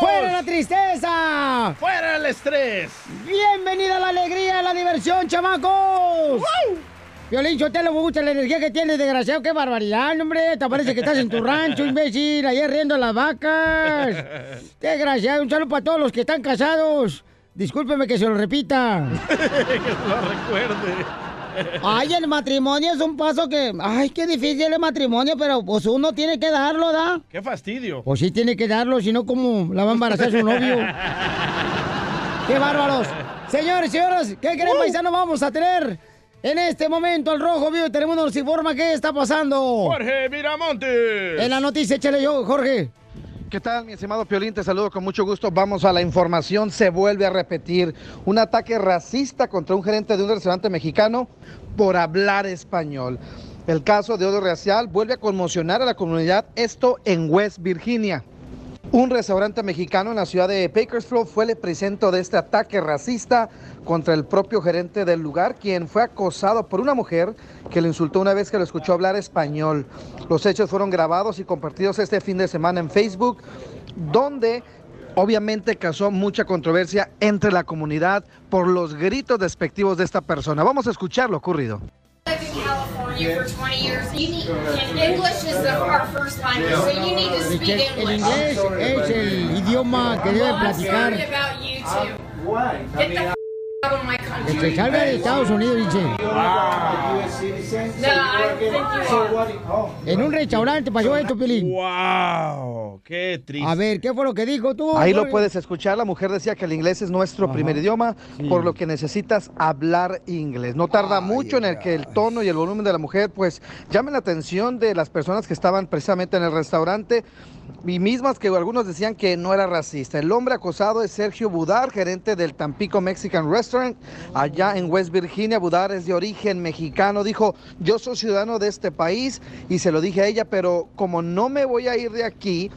¡Fuera la tristeza! ¡Fuera el estrés! ¡Bienvenida a la alegría, a la diversión, chamacos! Violín, yo te lo me gusta la energía que tienes, desgraciado. ¡Qué barbaridad, hombre! Te parece que estás en tu rancho, imbécil, ayer riendo a las vacas. Desgraciado, un saludo para todos los que están casados. Discúlpeme que se lo repita. que lo recuerde. Ay, el matrimonio es un paso que... Ay, qué difícil el matrimonio, pero pues uno tiene que darlo, ¿da? ¡Qué fastidio! Pues sí tiene que darlo, si no, ¿cómo la va a embarazar su novio? ¡Qué bárbaros! Señores y señoras, ¿qué creen, Uh. paisano? Vamos a tener en este momento al Rojo Vivo. Tenemos nos informa qué está pasando. Jorge Miramontes. En la noticia, échale yo, Jorge. ¿Qué tal, mi estimado Piolín? Te saludo con mucho gusto. Vamos a la información. Se vuelve a repetir un ataque racista contra un gerente de un restaurante mexicano por hablar español. El caso de odio racial vuelve a conmocionar a la comunidad, esto en West Virginia. Un restaurante mexicano en la ciudad de Bakersfield fue el epicentro de este ataque racista contra el propio gerente del lugar, quien fue acosado por una mujer que lo insultó una vez que lo escuchó hablar español. Los hechos fueron grabados y compartidos este fin de semana en Facebook, donde obviamente causó mucha controversia entre la comunidad por los gritos despectivos de esta persona. Vamos a escuchar lo ocurrido. Lived in California for 20 years. You need, and English is the, our first language, so you need to speak Porque el English. inglés es el idioma que debe Well, I'm platicar. sorry about you too. Get the f- out of my Que country. se salga de Estados Unidos, dice. En un restaurante pasó esto, Pelín. ¡Wow! ¡Qué triste! A ver, ¿qué fue lo que dijo tú? Ahí lo puedes escuchar. La mujer decía que el inglés es nuestro primer idioma, por lo que necesitas hablar inglés. No tarda mucho en el que el tono y el volumen de la mujer, pues, llamen la atención de las personas que estaban precisamente en el restaurante y mismas que algunos decían que no era racista. El hombre acosado es Sergio Budar, gerente del Tampico Mexican Restaurant, allá en West Virginia. Budar es de origen mexicano. Dijo, yo soy ciudadano de este país y se lo dije a ella, pero como no me voy a ir de aquí,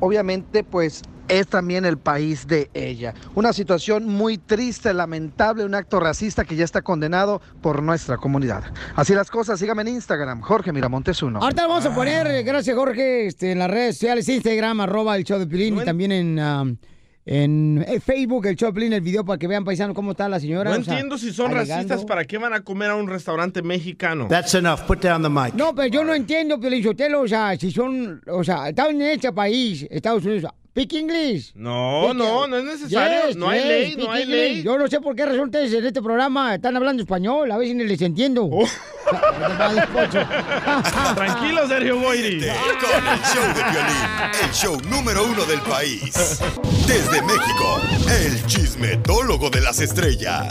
obviamente pues es también el país de ella. Una situación muy triste, lamentable, un acto racista que ya está condenado por nuestra comunidad. Así las cosas, sígame en Instagram, Jorge Miramontes uno. Ahorita lo vamos a poner, eh, gracias Jorge, este, en las redes sociales, Instagram, arroba el show de Pilín, y también en, um, en eh, Facebook, el show de Pilín, el video para que vean, paisano, cómo está la señora. No o sea, entiendo si son alegando. racistas, ¿para qué van a comer a un restaurante mexicano? That's enough. Put down the mic. No, pero yo no entiendo, Pilín Sotelo, o sea, si son, o sea, están en este país, Estados Unidos, speak English. No, Speak- no, no es necesario. Yes, no hay yes, ley, no hay English. ley. Yo no sé por qué ustedes en este programa están hablando español, a veces ni les entiendo. Oh. Tranquilo, Sergio Boiri. Con el show de violín, el show número uno del país. Desde México, el chismetólogo de las estrellas,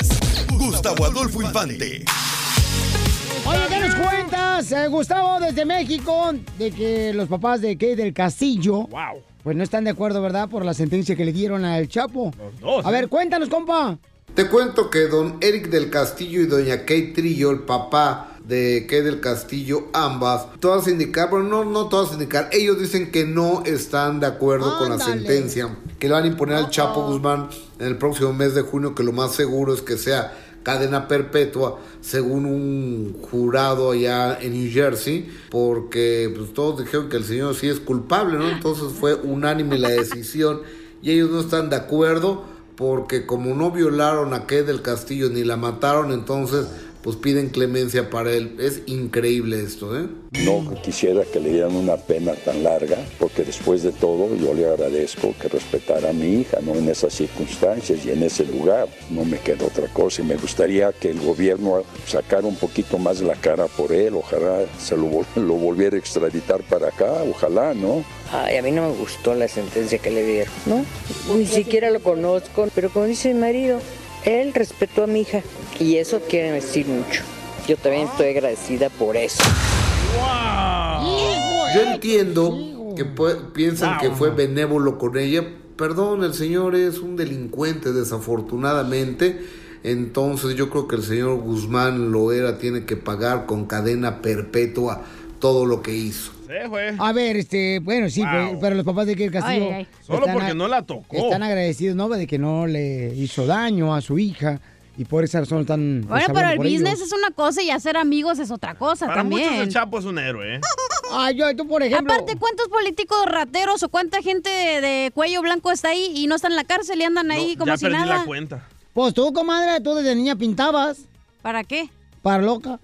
Gustavo Adolfo Infante. Oye, ¿qué nos cuentas, eh, Gustavo, desde México, de que los papás de Kate del Castillo, Wow. Pues no están de acuerdo, ¿verdad?, por la sentencia que le dieron al Chapo. dos, A ver, cuéntanos, compa. Te cuento que don Eric del Castillo y doña Kate Trillo, el papá de Kate del Castillo, ambas, todas indicar, bueno, no, no todas indicar, ellos dicen que no están de acuerdo con la sentencia que le van a imponer al Chapo Guzmán en el próximo mes de junio, que lo más seguro es que sea cadena perpetua, según un jurado allá en New Jersey, porque pues todos dijeron que el señor sí es culpable, ¿no? Entonces fue unánime la decisión y ellos no están de acuerdo porque como no violaron a Kate del Castillo ni la mataron, entonces pues piden clemencia para él. Es increíble esto, ¿eh? No quisiera que le dieran una pena tan larga, porque después de todo yo le agradezco que respetara a mi hija, no en esas circunstancias y en ese lugar. No me queda otra cosa y me gustaría que el gobierno sacara un poquito más la cara por él, ojalá se lo, vol- lo volviera a extraditar para acá, ojalá, ¿no? Ay, a mí no me gustó la sentencia que le dieron, ¿no? Ni siquiera lo conozco, pero como dice mi marido, él respetó a mi hija y eso quiere decir mucho. Yo también estoy agradecida por eso. Yo entiendo que pu- piensan que fue benévolo con ella. Perdón, el señor es un delincuente, desafortunadamente. Entonces yo creo que el señor Guzmán Loera tiene que pagar con cadena perpetua todo lo que hizo. A ver, este, bueno, sí, pero, pero los papás de Kid Castillo. Ay, ay. Solo porque a- no la tocó. Están agradecidos, ¿no? De que no le hizo daño a su hija y por esa razón están. Bueno, pero el por business ellos. es una cosa y hacer amigos es otra cosa Para muchos también. el Chapo es un héroe, ¿eh? Ay, yo, tú, por ejemplo. Aparte, ¿cuántos políticos rateros o cuánta gente de, de cuello blanco está ahí y no están en la cárcel y andan ahí como ya si perdí nada? la cuenta. Pues tú, comadre, tú desde niña pintabas. ¿Para qué? Para loca.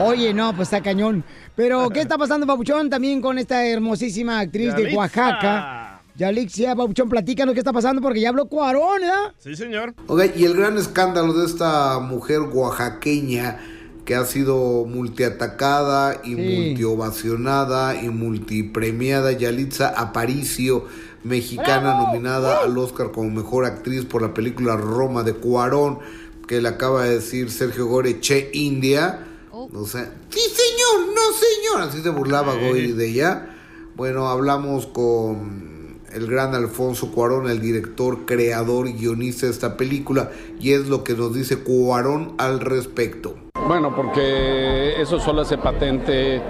Oye, no, pues está cañón. Pero, ¿qué está pasando, Papuchón, también con esta hermosísima actriz de Yalitza. Yalixia, Papuchón, platícanos qué está pasando porque ya habló Cuarón, ¿verdad? Sí, señor. Ok, y el gran escándalo de esta mujer oaxaqueña que ha sido multiatacada y multiovacionada y multipremiada, Yalitza Aparicio, mexicana nominada al Oscar como mejor actriz por la película Roma de Cuarón, que le acaba de decir Sergio Gore, Che India. O sea, sí señor, no señor, así se burlaba Goy de ella. Bueno, hablamos con el gran Alfonso Cuarón, el director, creador y guionista de esta película, y es lo que nos dice Cuarón al respecto. Bueno, porque eso solo hace patente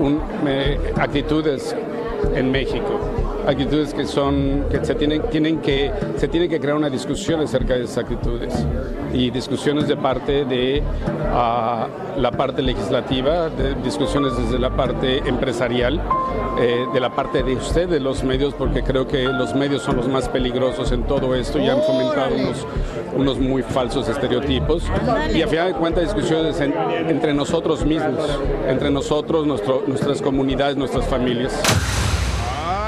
un- eh, actitudes en México, actitudes que son que se tienen tienen que se tiene que crear una discusión acerca de esas actitudes y discusiones de parte de ah, la parte legislativa, de discusiones desde la parte empresarial, eh, de la parte de ustedes los medios, porque creo que los medios son los más peligrosos en todo esto y han fomentado unos unos muy falsos estereotipos y a final de cuentas discusiones en- entre nosotros mismos, entre nosotros, nuestro- nuestras comunidades, nuestras familias.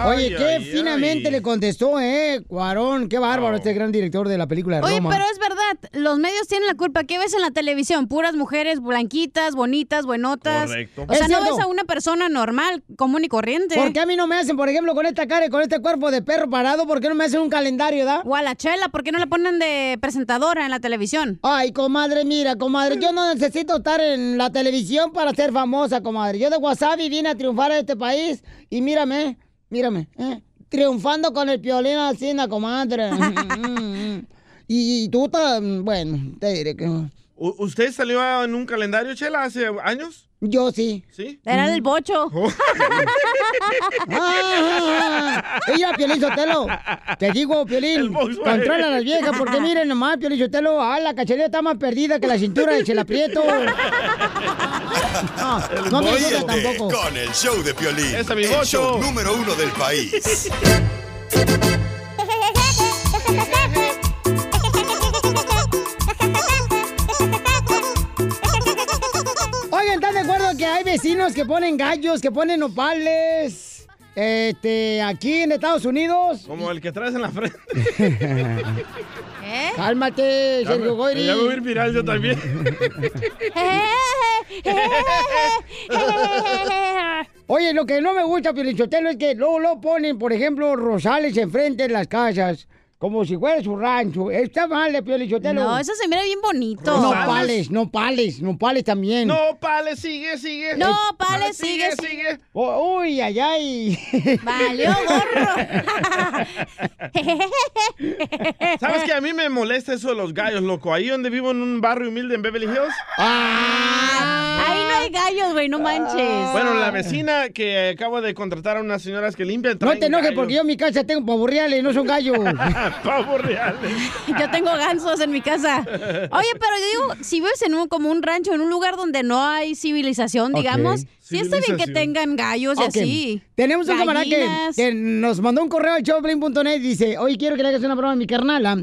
Oye, qué finamente le contestó, ¿eh? Cuarón, qué bárbaro este gran director de la película de Oye, Roma. pero es verdad, los medios tienen la culpa. ¿Qué ves en la televisión? Puras mujeres blanquitas, bonitas, buenotas. Correcto. O sea, Es no cierto. ves a una persona normal, común y corriente. ¿Por qué a mí no me hacen, por ejemplo, con esta cara y con este cuerpo de perro parado? ¿Por qué no me hacen un calendario, da? O a la chela, ¿por qué no la ponen de presentadora en la televisión? Ay, comadre, mira, comadre, yo no necesito estar en la televisión para ser famosa, comadre. Yo de Wasabi vine a triunfar a este país y mírame, mírame, ¿eh? triunfando con el piolín así, comadre. y, y tú, bueno, te diré que... ¿Usted salió en un calendario, Chela, hace años? Yo sí. ¿Sí? Era del bocho. Ah, ella, Piolín Sotelo. Te digo, Piolín, controla a las viejas, porque miren nomás, Piolín Sotelo, ah, la cacharilla está más perdida que la cintura de Chela Prieto. No, no me tampoco. Con el show de Piolín, Ese es mi el bocho. show número uno del país. vecinos que ponen gallos, que ponen nopales? Este, aquí en Estados Unidos. Como el que traes en la frente. ¿Eh? Cálmate, Sergio Goyri. ya voy a ir viral yo también. Oye, lo que no me gusta, Piolichotelo, es que luego lo ponen, por ejemplo, rosales enfrente de las casas, como si fuera su rancho. Está mal, eh, Piolichotelo. No, eso se mira bien bonito. No pales, no pales, no pales también. No, pale, sigue, sigue. No, pale, sigue, sigue. Oh, uy, ay, ay. Valió gorro. ¿Sabes que a mí me molesta eso de los gallos, loco? Ahí donde vivo en un barrio humilde en Beverly Hills. Ahí no hay gallos, güey, no manches. Bueno, la vecina que acabo de contratar a unas señoras que limpian. No te enojes gallos. porque yo en mi casa tengo pavos reales, no son gallos. Pavos reales. Yo tengo gansos en mi casa. Oye, pero yo digo, si vives en un como un rancho, en un lugar donde no hay civilización, digamos, sí está bien que tengan gallos y así. Tenemos un camarada que, nos mandó un correo al showplane.net y dice, oye, quiero que le hagas una broma a mi carnala.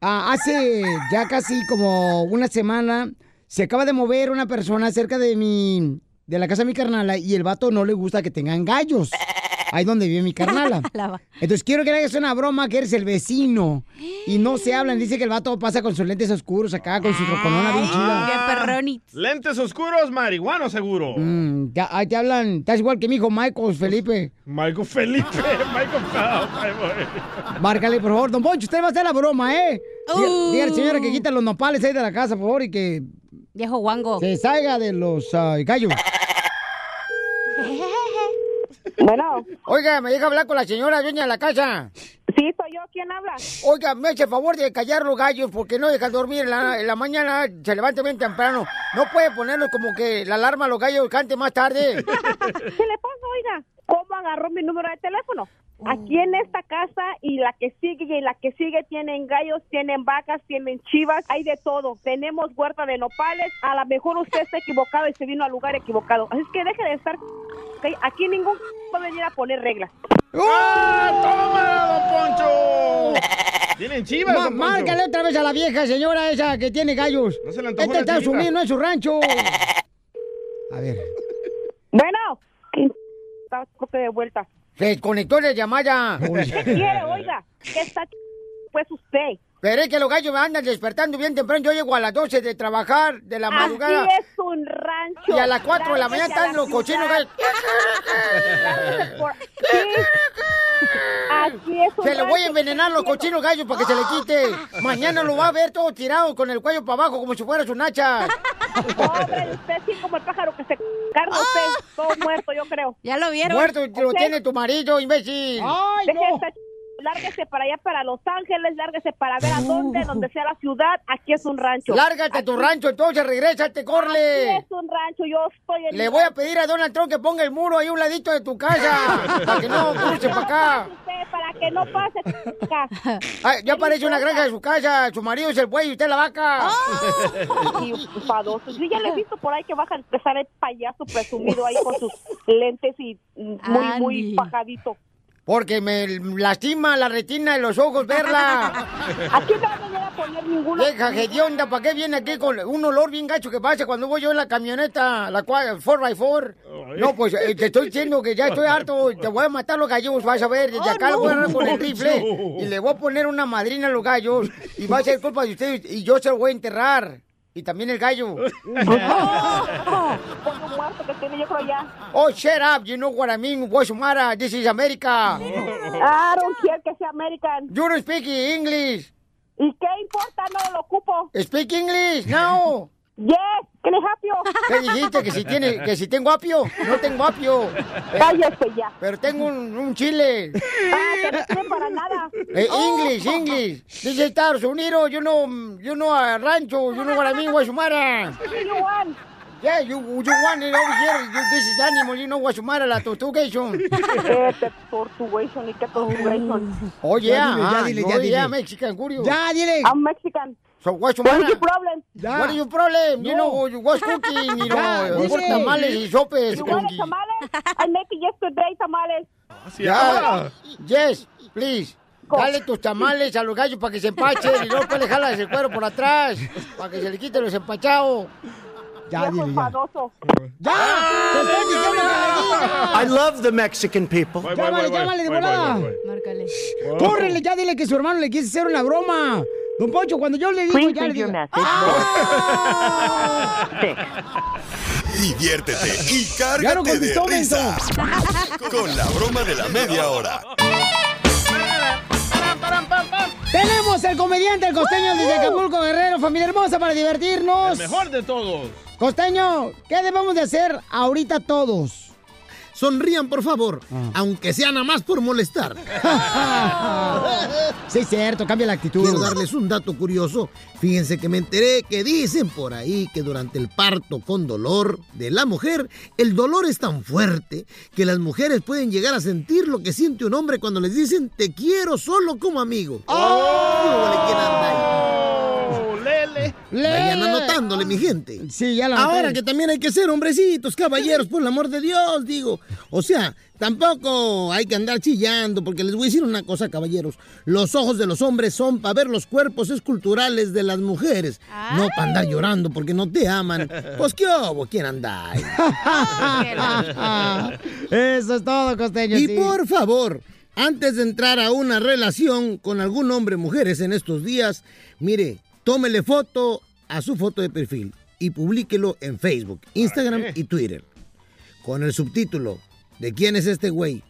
Ah, hace ya casi como una semana se acaba de mover una persona cerca de mi de la casa de mi carnala y el vato no le gusta que tengan gallos. Ahí donde vive mi carnala. Entonces quiero que le hagas una broma que eres el vecino. Y no se hablan. Dice que el vato pasa con sus lentes oscuros acá, con su troconona bien chida. Qué. Lentes oscuros, marihuano seguro. Mm, ya- ahí te hablan. Estás igual que mi hijo Michael Felipe. Michael Felipe, Michael. Márcale, por favor. Don Poncho, usted va a hacer la broma, ¿eh? Diga- Uh. Diga al señora que quita los nopales ahí de la casa, por favor, y que Viejo guango. se salga de los ah, gallos. Bueno. Oiga, me deja hablar con la señora dueña de la casa. Sí, soy yo. ¿Quién habla? Oiga, me hace favor de callar los gallos porque no dejan dormir en la, en la mañana, se levanta bien temprano. No puede ponernos como que la alarma a los gallos cante más tarde. ¿Qué le pasa, oiga? ¿Cómo agarró mi número de teléfono? Aquí en esta casa y la que sigue y la que sigue tienen gallos, tienen vacas, tienen chivas, hay de todo. Tenemos huerta de nopales. A lo mejor usted está equivocado y se vino al lugar equivocado. Así es que deje de estar. ¿Ok? Aquí ningún puede venir a poner reglas. ¡Ah, tómala, don Poncho! Tienen chivas, Ma- don Poncho. márcale otra vez a la vieja señora esa que tiene gallos. No se le antojó este está sumido, no es su rancho. A ver. Bueno, está de vuelta. Se desconectó la llamada. ¿Qué quiere, oiga? ¿Qué está pues usted? Pero es que los gallos me andan despertando bien temprano. Yo llego a las 12 de trabajar de la madrugada. Aquí es un rancho. Y a las 4 de la mañana están los cochinos gallos. Sí. Es un Se le voy a envenenar los cochinos gallos para que se le quite. Mañana lo va a ver todo tirado con el cuello para abajo como si fuera su nacha. Pobre usted, sí, como el pájaro que se carga usted, todo muerto, yo creo. Ya lo Muerto lo tiene tu marido, imbécil. Estar ch- Lárguese para allá, para Los Ángeles, lárguese para ver a dónde, donde sea la ciudad. Aquí es un rancho. Lárgate tu rancho, entonces regrésate, corre. Aquí es un rancho, yo estoy en Le voy a pedir a Donald Trump que ponga el muro ahí a un ladito de tu casa. para que no cruce para acá. Usted, para que no pase acá. Ay, ya parece una granja de su casa. Su marido es el buey y usted la vaca. Y enfadoso. Yo ya le he visto por ahí que baja a empezar el payaso presumido ahí con sus lentes y muy, muy pajadito. Porque me lastima la retina de los ojos verla. Aquí no va a poner ninguno. Deja, hedionda, ¿para qué viene aquí con un olor bien gacho que pasa cuando voy yo en la camioneta, la 4x4? No, pues eh, te estoy diciendo que ya estoy harto, te voy a matar los gallos, vas a ver, desde acá lo voy a agarrar con el rifle y le voy a poner una madrina a los gallos y va a ser culpa de ustedes y yo se lo voy a enterrar. Y también el gallo. Muerto que tiene, yo creo ya. Oh, shut up, you know what I mean, what's the matter? This is America. I don't care que sea American. You don't speak English. ¿Y qué importa? No lo ocupo. Speak English, no. Yes, help you? ¿Qué dijiste? ¿Que si, tiene, que si tengo apio? No tengo apio. Cállese ya. Pero tengo un, un chile. Ah, que no sirve para nada. Eh, English, English. Is Estados Unidos. You know, you know a rancho. Know what I mean, Guasumara. What you? Yeah, you, you want it over here. You, this is animal. You know Guasumara, la tortugation. Tortugation y qué tortugation. Oh, yeah. Ya dile, ya ah, dile, no, ya dile. yeah, Mexican Curio. Ya, dile. I'm Mexican. So, What is your problem? What is your problem? You know, what's cooking, you Ya, know, por dile. tamales y sopes. You want tamales? I make it yesterday tamales. Ya. Yes, please. Dale tus tamales a los gallos para que se empachen y luego le jalas el cuero por atrás para que se le quiten los empachados. Ya, dile. ¡Ya! ¡Te estoy diciendo que le digas! I love the Mexican people. Llámale, llámale de volada. Márcale. Córrele, ya dile que su hermano le quiso hacer una broma. Don Poncho, cuando yo le digo, Please ya le digo. message. Diviértete y Ya no cárgate de contestó, risa con la broma de la media hora. Tenemos el comediante, el costeño desde Acapulco, Guerrero, familia hermosa, para divertirnos. El mejor de todos. Costeño, ¿qué debemos de hacer ahorita todos? Sonrían, por favor, aunque sea nada más por molestar. sí, cierto, cambia la actitud. Quiero darles un dato curioso. Fíjense que me enteré que dicen por ahí que durante el parto con dolor de la mujer, el dolor es tan fuerte que las mujeres pueden llegar a sentir lo que siente un hombre cuando les dicen te quiero solo como amigo. Oh, Vayan anotándole, mi gente. Sí, ya lo Ahora que también hay que ser hombrecitos, caballeros, por el amor de Dios, digo. O sea, tampoco hay que andar chillando, porque les voy a decir una cosa, caballeros. Los ojos de los hombres son para ver los cuerpos esculturales de las mujeres, no para andar llorando porque no te aman. Pues qué hubo, ¿quién anda? Eso es todo, costeño. Y sí. por favor, antes de entrar a una relación con algún hombre mujeres en estos días, mire, tómele foto a su foto de perfil y publíquelo en Facebook, Instagram y Twitter. Con el subtítulo ¿De quién es este güey?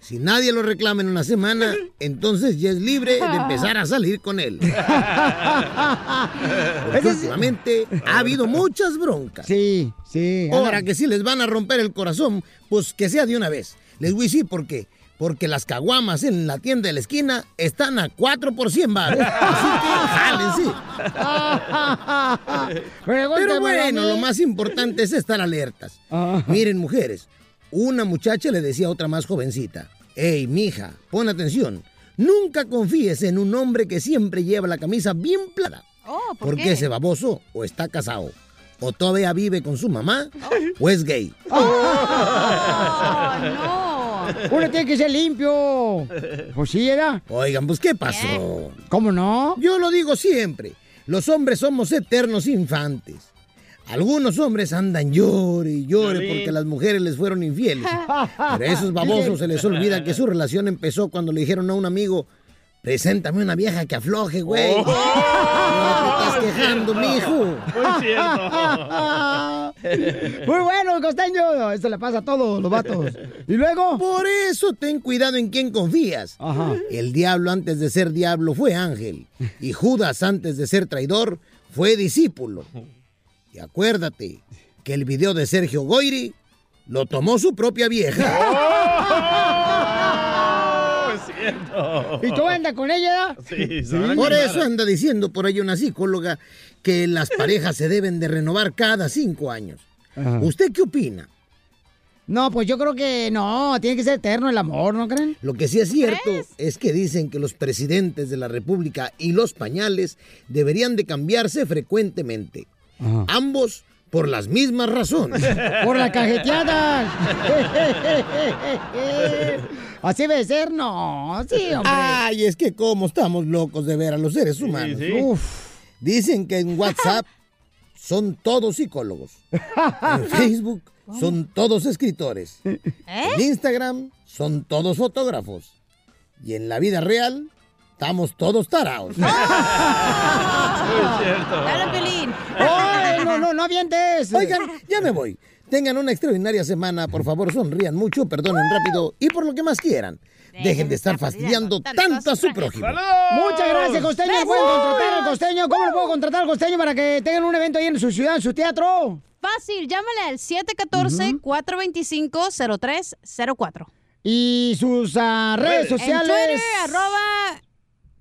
Si nadie lo reclama en una semana, entonces ya es libre de empezar a salir con él. Porque últimamente ha habido muchas broncas. Sí, sí. Ahora que si les van a romper el corazón, pues que sea de una vez. Les voy a decir por qué. Porque las caguamas en la tienda de la esquina están a 4 por 100 baros. Así que. Pero bueno, lo más importante es estar alertas. Miren, mujeres, una muchacha le decía a otra más jovencita, hey, mija, pon atención, nunca confíes en un hombre que siempre lleva la camisa bien plana. Oh, ¿por porque qué? ese baboso o está casado, o todavía vive con su mamá, o es gay. Uno tiene que ser limpio. Pues sí, era. Oigan, pues ¿qué pasó? ¿Cómo no? Yo lo digo siempre. Los hombres somos eternos infantes. Algunos hombres andan llore y llore Violín. porque las mujeres les fueron infieles. Pero a esos babosos se les olvida que su relación empezó cuando le dijeron a un amigo, preséntame una vieja que afloje, güey. Oh. No te estás quejando, mijo. Muy bueno, costeño. Esto le pasa a todos los vatos. ¿Y luego? Por eso ten cuidado en quién confías. El diablo antes de ser diablo fue ángel. Y Judas antes de ser traidor fue discípulo. Y acuérdate que el video de Sergio Goyri lo tomó su propia vieja. Cierto. ¿Y tú andas con ella? Sí, a Por eso anda diciendo por ahí una psicóloga que las parejas se deben de renovar cada cinco años. ¿Usted qué opina? No, pues yo creo que no, tiene que ser eterno el amor, ¿no creen? Lo que sí es cierto es que dicen que los presidentes de la República y los pañales deberían de cambiarse frecuentemente. Ambos por las mismas razones. Por la cajeteada. Así debe ser, no, sí, hombre. Ay, es que cómo estamos locos de ver a los seres humanos. sí. Uf. Dicen que en WhatsApp son todos psicólogos. En Facebook son todos escritores. En Instagram son todos fotógrafos. Y en la vida real estamos todos tarados. Dale, Pelín. ¡Ay, no, no, no avientes! Oigan, ya me voy. Tengan una extraordinaria semana. Por favor, sonrían mucho, perdonen rápido y por lo que más quieran. Dejen de estar fastidiando tanto a su prójimo. Muchas gracias, costeño. ¿Pueden contratar al costeño? ¿Cómo lo puedo contratar al costeño para que tengan un evento ahí en su ciudad, en su teatro? Fácil, llámale al 714-425-0304. Y sus ah, redes sociales. En Twitter, arroba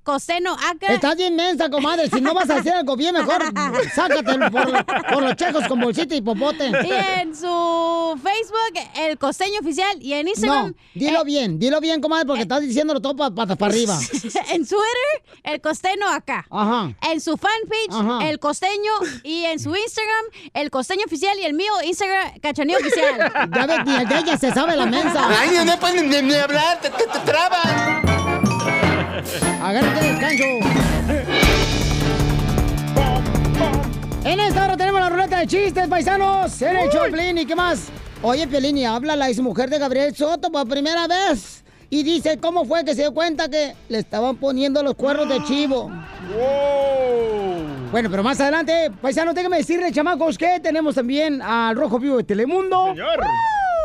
Costeno Acá. Estás bien mensa, comadre. Si no vas a hacer algo bien, mejor sácate por, por los checos con bolsita y popote. Y en su Facebook, el Costeño Oficial. Y en Instagram. No, dilo eh, bien, dilo bien, comadre, porque estás diciéndolo todo patas para arriba. en Twitter, el Costeño Acá. Ajá. En su fanpage, Ajá. el Costeño. Y en su Instagram, el Costeño Oficial. Y el mío, Instagram, Cachanillo Oficial. Ya ves, ni el de ella se sabe la mensa. Ay, no pueden ni, ni hablar, te, te, te traban. Agárrate descanso. En esta hora tenemos la ruleta de chistes, paisanos. En el Choplin y qué más. Oye, Pelini, habla la exmujer de Gabriel Soto por primera vez. Y dice cómo fue que se dio cuenta que le estaban poniendo los cuernos de chivo. Bueno, pero más adelante, paisanos, déjenme decirle, chamacos, que tenemos también al Rojo Vivo de Telemundo.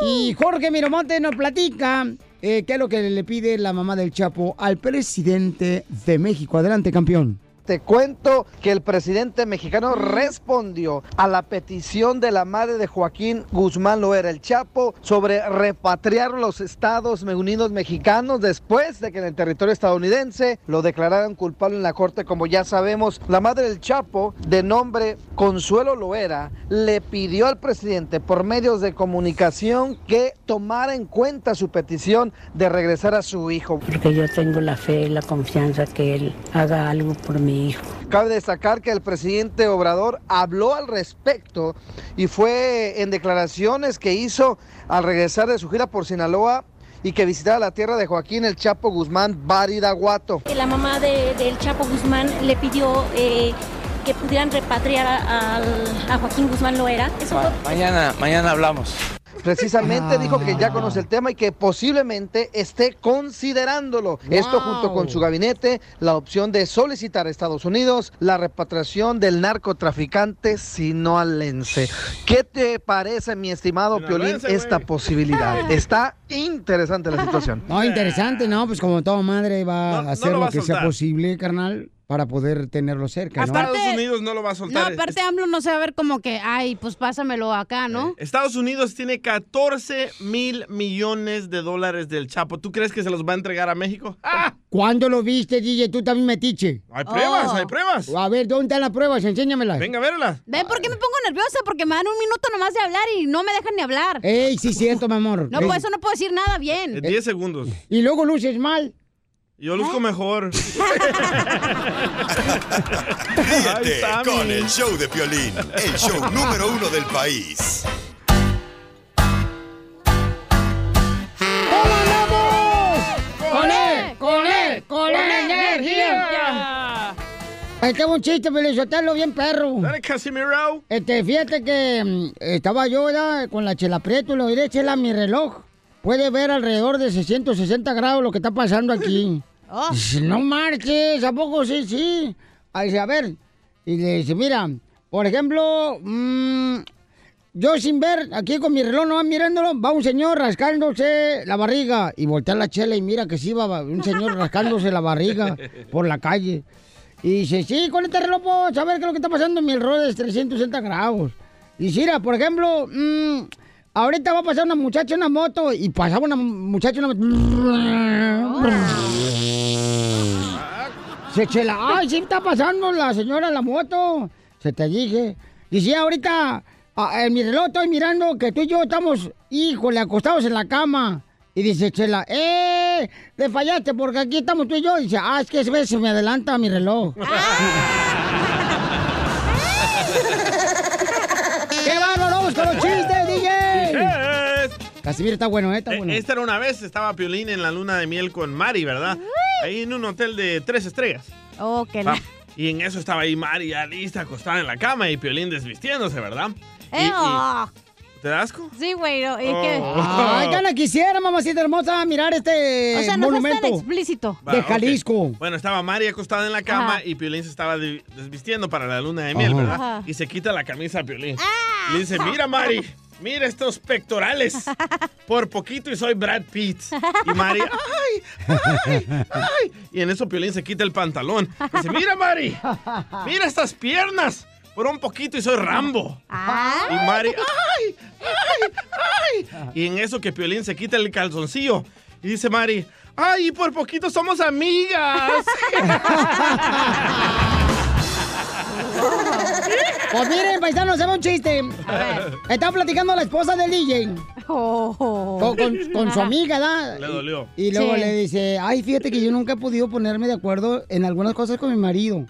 Y Jorge Miramonte nos platica eh, qué es lo que le pide la mamá del Chapo al presidente de México. Adelante, campeón. Te cuento que el presidente mexicano respondió a la petición de la madre de Joaquín Guzmán Loera, el Chapo, sobre repatriar los Estados Unidos mexicanos después de que en el territorio estadounidense lo declararan culpable en la corte. Como ya sabemos, la madre del Chapo, de nombre Consuelo Loera, le pidió al presidente por medios de comunicación que tomara en cuenta su petición de regresar a su hijo. porque yo tengo la fe y la confianza que él haga algo por mi hijo. Cabe destacar que el presidente Obrador habló al respecto y fue en declaraciones que hizo al regresar de su gira por Sinaloa y que visitaba la tierra de Joaquín El Chapo Guzmán Baridaguato. La mamá de- del Chapo Guzmán le pidió eh, que pudieran repatriar a, al- a Joaquín Guzmán Loera. Eso fue Mañana, mañana hablamos. Precisamente dijo que ya conoce el tema y que posiblemente esté considerándolo. Esto junto con su gabinete, la opción de solicitar a Estados Unidos la repatriación del narcotraficante sinoalense. ¿Qué te parece, mi estimado Piolín, esta posibilidad? Está interesante la situación. No, interesante, ¿no? Pues como toda madre va a hacer lo lo, va a que sea posible, carnal. Para poder tenerlo cerca, ¿no? Estados Unidos no lo va a No, soltar. aparte AMLO no se va a ver como que, ay, pues pásamelo acá, ¿no? Estados Unidos tiene 14 mil millones de dólares del Chapo. ¿Tú crees que se los va a entregar a México? ¡Ah! ¿Cuándo lo viste, DJ? Tú también metiche. Hay pruebas, hay pruebas. A ver, ¿dónde están las pruebas? Enséñamelas. Venga a verlas. ¿Ven por qué me pongo nerviosa? Porque me dan un minuto nomás de hablar y no me dejan ni hablar. Ey, sí, cierto, mi amor. No, Ey. pues eso no puedo decir nada bien. En 10 segundos. Y luego luces mal. Yo luzco mejor. Ríete con el show de Piolín, el show número uno del país. ¿Cómo andamos? ¡Con él! ¡Con él! ¡Con él energía! Ahí tengo un chiste, Pelizotelo, bien perro. Dale, Casimiro. Este, fíjate que mm, estaba yo ya con la chela prieto y le diré, chela, mi reloj. Puede ver alrededor de 660 grados lo que está pasando aquí. Dice, no marches, ¿a poco sí, sí? Ahí dice, a ver. Y le dice, mira, por ejemplo, mm, yo sin ver, aquí con mi reloj, no mirándolo, va un señor rascándose la barriga. Y voltea la chela y mira que sí va un señor rascándose la barriga por la calle. Y dice, sí, con este reloj puedo saber qué es lo que está pasando en mi reloj de 360 grados. Y dice, mira, por ejemplo, mm, ahorita va a pasar una muchacha en una moto y pasaba una muchacha en una moto. Se chela, ay, sí está pasando la señora en la moto. Se te dije. Dice, ahorita ah, en mi reloj estoy mirando que tú y yo estamos, híjole, acostados en la cama. Y dice Chela, ¡eh! Le fallaste porque aquí estamos tú y yo. dice, ah, es que a veces se me adelanta mi reloj. ¡Qué Casimiro está bueno, ¿eh? Está bueno. Esta era una vez, estaba Piolín en la luna de miel con Mari, ¿verdad? Ahí en un hotel de tres estrellas. Oh, qué Va. Y en eso estaba ahí Mari ya lista, acostada en la cama y Piolín desvistiéndose, ¿verdad? Y- y- oh. ¿Te da asco? Sí, güey, no, ¿y qué? Ay, gana quisiera, mamacita hermosa, mirar este O sea, no monumento tan explícito. Va, de. Jalisco. Bueno, estaba Mari acostada en la cama Ajá. y Piolín se estaba de- desvistiendo para la luna de miel, Ajá. ¿verdad? Ajá. Y se quita la camisa a Piolín. Y le dice, mira Mari, mira estos pectorales. Por poquito y soy Brad Pitt. Y Mari, ay, ay, ay. Y en eso Piolín se quita el pantalón. Dice, mira Mari, mira estas piernas. Por un poquito y soy Rambo. Y Mari, ay, ay, ay. Y en eso que Piolín se quita el calzoncillo. Y dice Mari, ay, por poquito somos amigas. Pues miren, paisanos, se va un chiste. Estaba platicando la esposa del DJ. Oh. Con, con- con su amiga, ¿verdad? Le dolió. Y luego Sí. le dice, ay, fíjate que yo nunca he podido ponerme de acuerdo en algunas cosas con mi marido.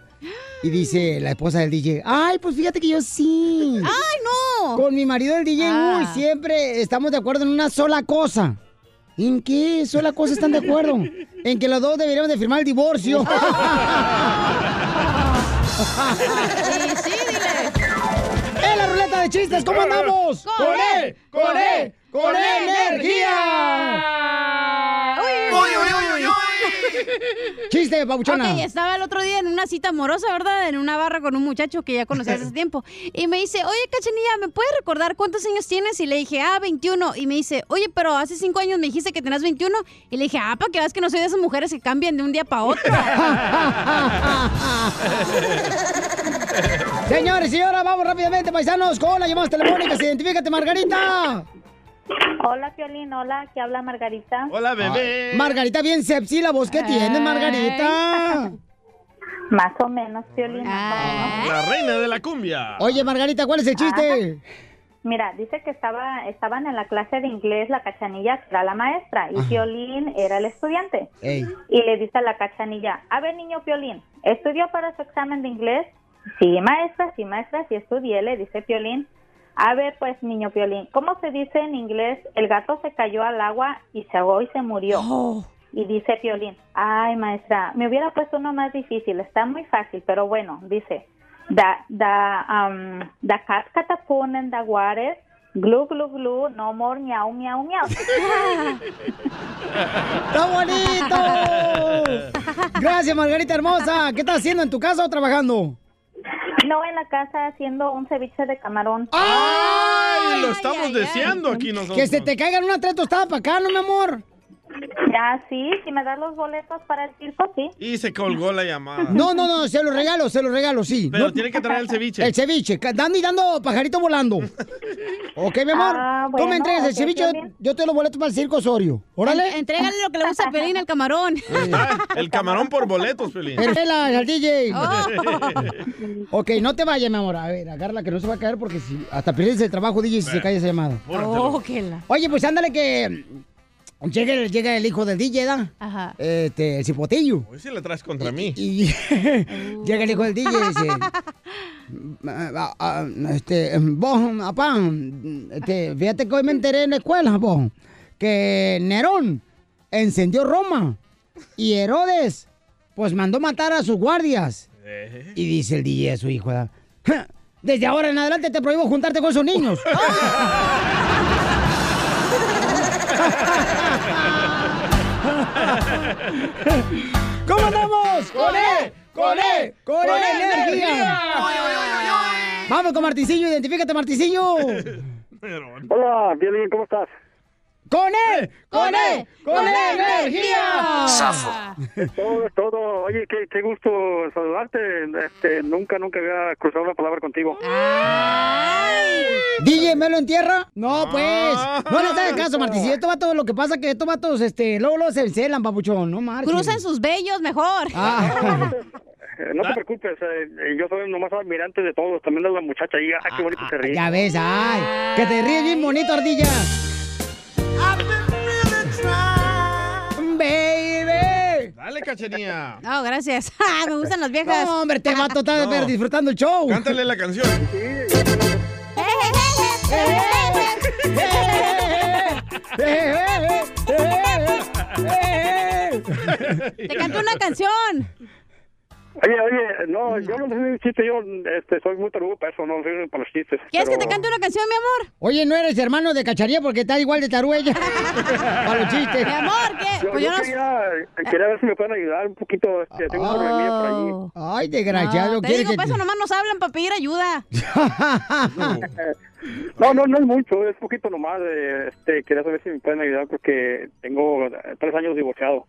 Y dice la esposa del DJ, ay, pues fíjate que yo sí. ¡Ay, no! Con mi marido del DJ, Ah. uy, siempre estamos de acuerdo en una sola cosa. ¿En qué sola cosa están de acuerdo? En que los dos deberíamos de firmar el divorcio. Sí, sí, dile. ¡En la ruleta de chistes! ¿Cómo andamos? ¡Con él! ¡Con él! ¡Con energía! Chiste, Pauchona. Ok, estaba el otro día en una cita amorosa, ¿verdad? En una barra con un muchacho que ya conocía hace tiempo. Y me dice, oye, Cachanilla, ¿me puedes recordar cuántos años tienes? Y le dije, ah, 21. Y me dice, oye, pero hace cinco años me dijiste que tenías 21. Y le dije, ah, para que veas que no soy de esas mujeres que cambian de un día para otro. Señores y señoras, vamos rápidamente, paisanos, con las llamadas telefónicas. Identifícate, Margarita. Hola, Piolín, hola, aquí habla Margarita. Hola, bebé. Margarita, bien sepsi la voz que tienes, Margarita. Más o menos, Piolín. La reina de la cumbia. Oye, Margarita, ¿cuál es el chiste? Mira, dice que estaba, estaban en la clase de inglés la cachanilla era la maestra y Ajá. Piolín era el estudiante. Ey. Y le dice a la cachanilla, a ver niño Piolín, ¿estudió para su examen de inglés? Sí, maestra, sí, maestra, sí estudié, le dice Piolín. A ver, pues, niño Piolín, ¿cómo se dice en inglés? El gato se cayó al agua y se ahogó y se murió. Y dice Piolín, ay, maestra, me hubiera puesto uno más difícil, está muy fácil, pero bueno, dice, the, the, um, the cat catapult in the water, glu, glu, glu, no more miau, miau, miau. ¡Está bonito! Gracias, Margarita hermosa. ¿Qué estás haciendo en tu casa o trabajando? No, en la casa haciendo un ceviche de camarón. ¡Ay! Lo estamos deseando aquí nosotros. Que se te caigan una tres tostadas para acá, ¿no, mi amor? Ah, sí, si me das los boletos para el circo, sí. Y se colgó la llamada. No, no, no, se lo regalo, se lo regalo, sí. Pero No- tiene que traer el ceviche. El ceviche, dando y dando pajarito volando. ok, mi amor. Ah, Tú me entregas el ceviche, yo, yo te los boletos para el circo Osorio. Órale. En- entrégale lo que le gusta a Pelín, el camarón. Ah, el camarón por boletos, Pelín. Al DJ. Oh. ok, no te vayas, mi amor. A ver, agárrala que no se va a caer porque si hasta pierdes el trabajo, DJ, si se cae esa llamada. Oh, qué la. Oye, pues ándale que llega, el- llega el hijo del DJ, ¿da? Ajá. Este, el cipotillo. Hoy sí le traes contra mí. Y llega el hijo del DJ y dice, "Ah, ah, este, vos, papá, este, fíjate que hoy me enteré en la escuela, vos, que Nerón encendió Roma y Herodes, pues mandó matar a sus guardias. Y dice el DJ a su hijo, "Ja, desde ahora en adelante te prohíbo juntarte con esos niños. ¿Cómo andamos? ¡Con E! ¡Con E! ¡Con ¡Con energía! Vamos con Marticillo, identifícate Marticillo. Hola, Violín, ¿cómo estás? ¡Con E! ¡Con E! ¡Con E energía! Todo, todo. Oye, qué, qué gusto saludarte. Este, nunca, nunca había cruzado una palabra contigo. DJ, ¿me lo entierra? No, pues. No le hagas caso, Marticillo. Esto va todo lo que pasa que estos vatos, este, luego, luego se encelan, papuchón. No marches. Crucen sus bellos mejor. Ah. No te preocupes, eh, yo soy nomás admirante de todos, también de la muchacha ahí. ¡Ah, qué bonito se ríe! Ya ves, ay. Que te ríes bien bonito, ardilla. Baby. Dale, cachanía. No, gracias. Ah, Me gustan las viejas. No, hombre, te va a total ver disfrutando el show. Cántale la canción. Te canto una canción. Oye, oye, no, yo no soy un chiste, yo este, soy muy tarugo para eso, no soy para los chistes. ¿Quieres que te cante una canción, mi amor? Oye, no eres hermano de Cacharilla porque está igual de taruella. Para los chistes. Mi amor, ¿qué? Yo, Pues yo yo no- quería, quería ver si me pueden ayudar un poquito, este, tengo un problemilla por ahí. Ay, desgraciado. No, te ¿quiere digo, que para te- eso nomás nos hablan para pedir ayuda. No, no, no es mucho, es poquito nomás. eh, Este, quería saber si me pueden ayudar porque tengo tres años divorciado.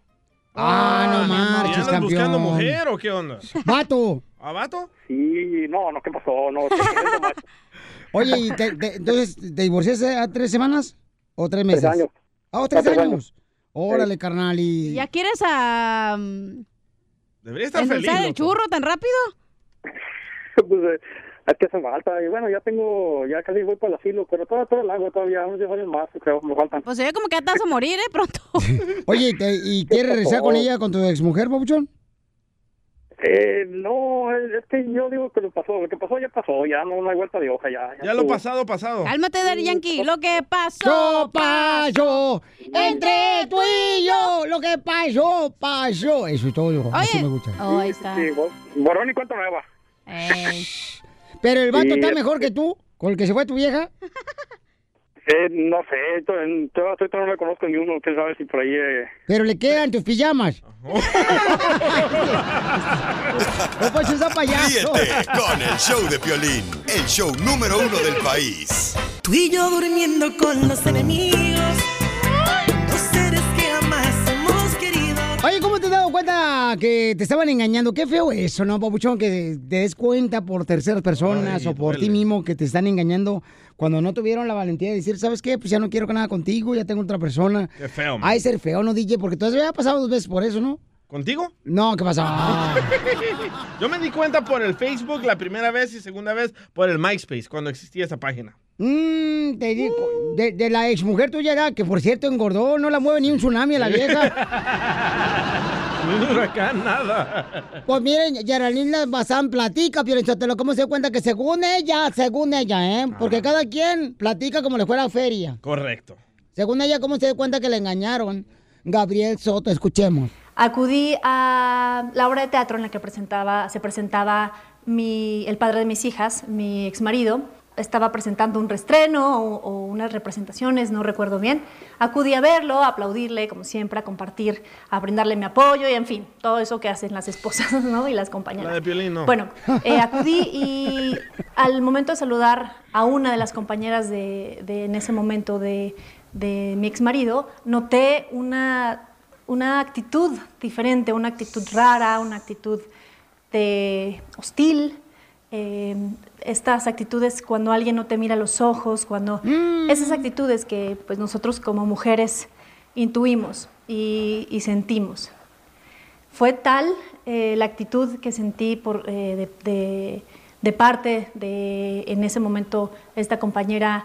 Ah, no ¿Y marches, andas campeón. buscando mujer o qué onda? Vato. ¿A vato? Sí, no, no, ¿qué pasó? No. Oye, ¿y te- te- entonces te divorciaste a tres semanas o tres meses? Tres años. Ah, ¿o tres, Ah, tres años. años. Órale, carnal. Y... ¿Ya quieres a... um, Debería estar feliz. el churro tan rápido? pues, eh, es que hace falta. Y bueno, ya tengo, ya casi voy para el asilo, pero todo, todo el agua todavía, unos 10 años más, creo, me faltan. Pues se ve como que vas a morir, ¿eh? Pronto. Oye, ¿te- ¿y quieres regresar con ella, con tu exmujer, papuchón? Eh, no, es que yo digo que lo pasó, lo que pasó ya pasó, ya no, no hay vuelta de hoja, ya. Ya lo pasado, pasado. Cálmate, Daddy Yankee. Lo que pasó. Yo pasó entre tú y yo. Lo que pasó, pasó. Eso es todo. Así Oye. me gusta. Oh, ahí está. Sí, borrón y cuenta nueva. Ey. Pero el vato está es- mejor que tú, con el que se fue tu vieja. Eh, no sé, todavía no le conozco ni uno, quién sabe si por ahí... Eh... Pero le quedan tus pijamas. No puedes usar payaso. Ríete con el show de Piolín, el show número uno del país. Tú y yo durmiendo con los enemigos. Oye, ¿cómo te has dado cuenta que te estaban engañando? Qué feo eso, ¿no, papuchón? Que te des cuenta por terceras personas o por ti mismo que te están engañando cuando no tuvieron la valentía de decir, ¿sabes qué? Pues ya no quiero nada contigo, ya tengo otra persona. Qué feo, man. Ay, ser feo, ¿no, DJ? Porque tú has pasado dos veces por eso, ¿no? ¿Contigo? No, ¿qué pasó? Yo me di cuenta por el Facebook la primera vez y segunda vez por el MySpace, cuando existía esa página. Mm, te digo, de, de la exmujer tuya, era, que por cierto engordó, no la mueve ni un tsunami a la vieja. Ni un huracán, nada. Pues miren, Geraldine Bazán platica, Piorizotelo, ¿cómo se da cuenta que según ella, según ella, ¿eh? Porque cada quien platica como le fuera feria. Correcto. Según ella, ¿cómo se da cuenta que le engañaron? Gabriel Soto, escuchemos. Acudí a la obra de teatro en la que presentaba, se presentaba mi, el padre de mis hijas, mi exmarido. Estaba presentando un restreno o, o unas representaciones, no recuerdo bien. Acudí a verlo, a aplaudirle, como siempre, a compartir, a brindarle mi apoyo y, en fin, todo eso que hacen las esposas ¿no? y las compañeras. La de Piolín, no. Bueno, eh, acudí y al momento de saludar a una de las compañeras de, de- en ese momento de, de mi ex marido, noté una una actitud diferente, una actitud rara, una actitud de hostil. eh, estas actitudes cuando alguien no te mira a los ojos, cuando esas actitudes que pues nosotros como mujeres intuimos y, y sentimos. Fue tal eh, la actitud que sentí por, eh, de, de- de parte de, en ese momento, esta compañera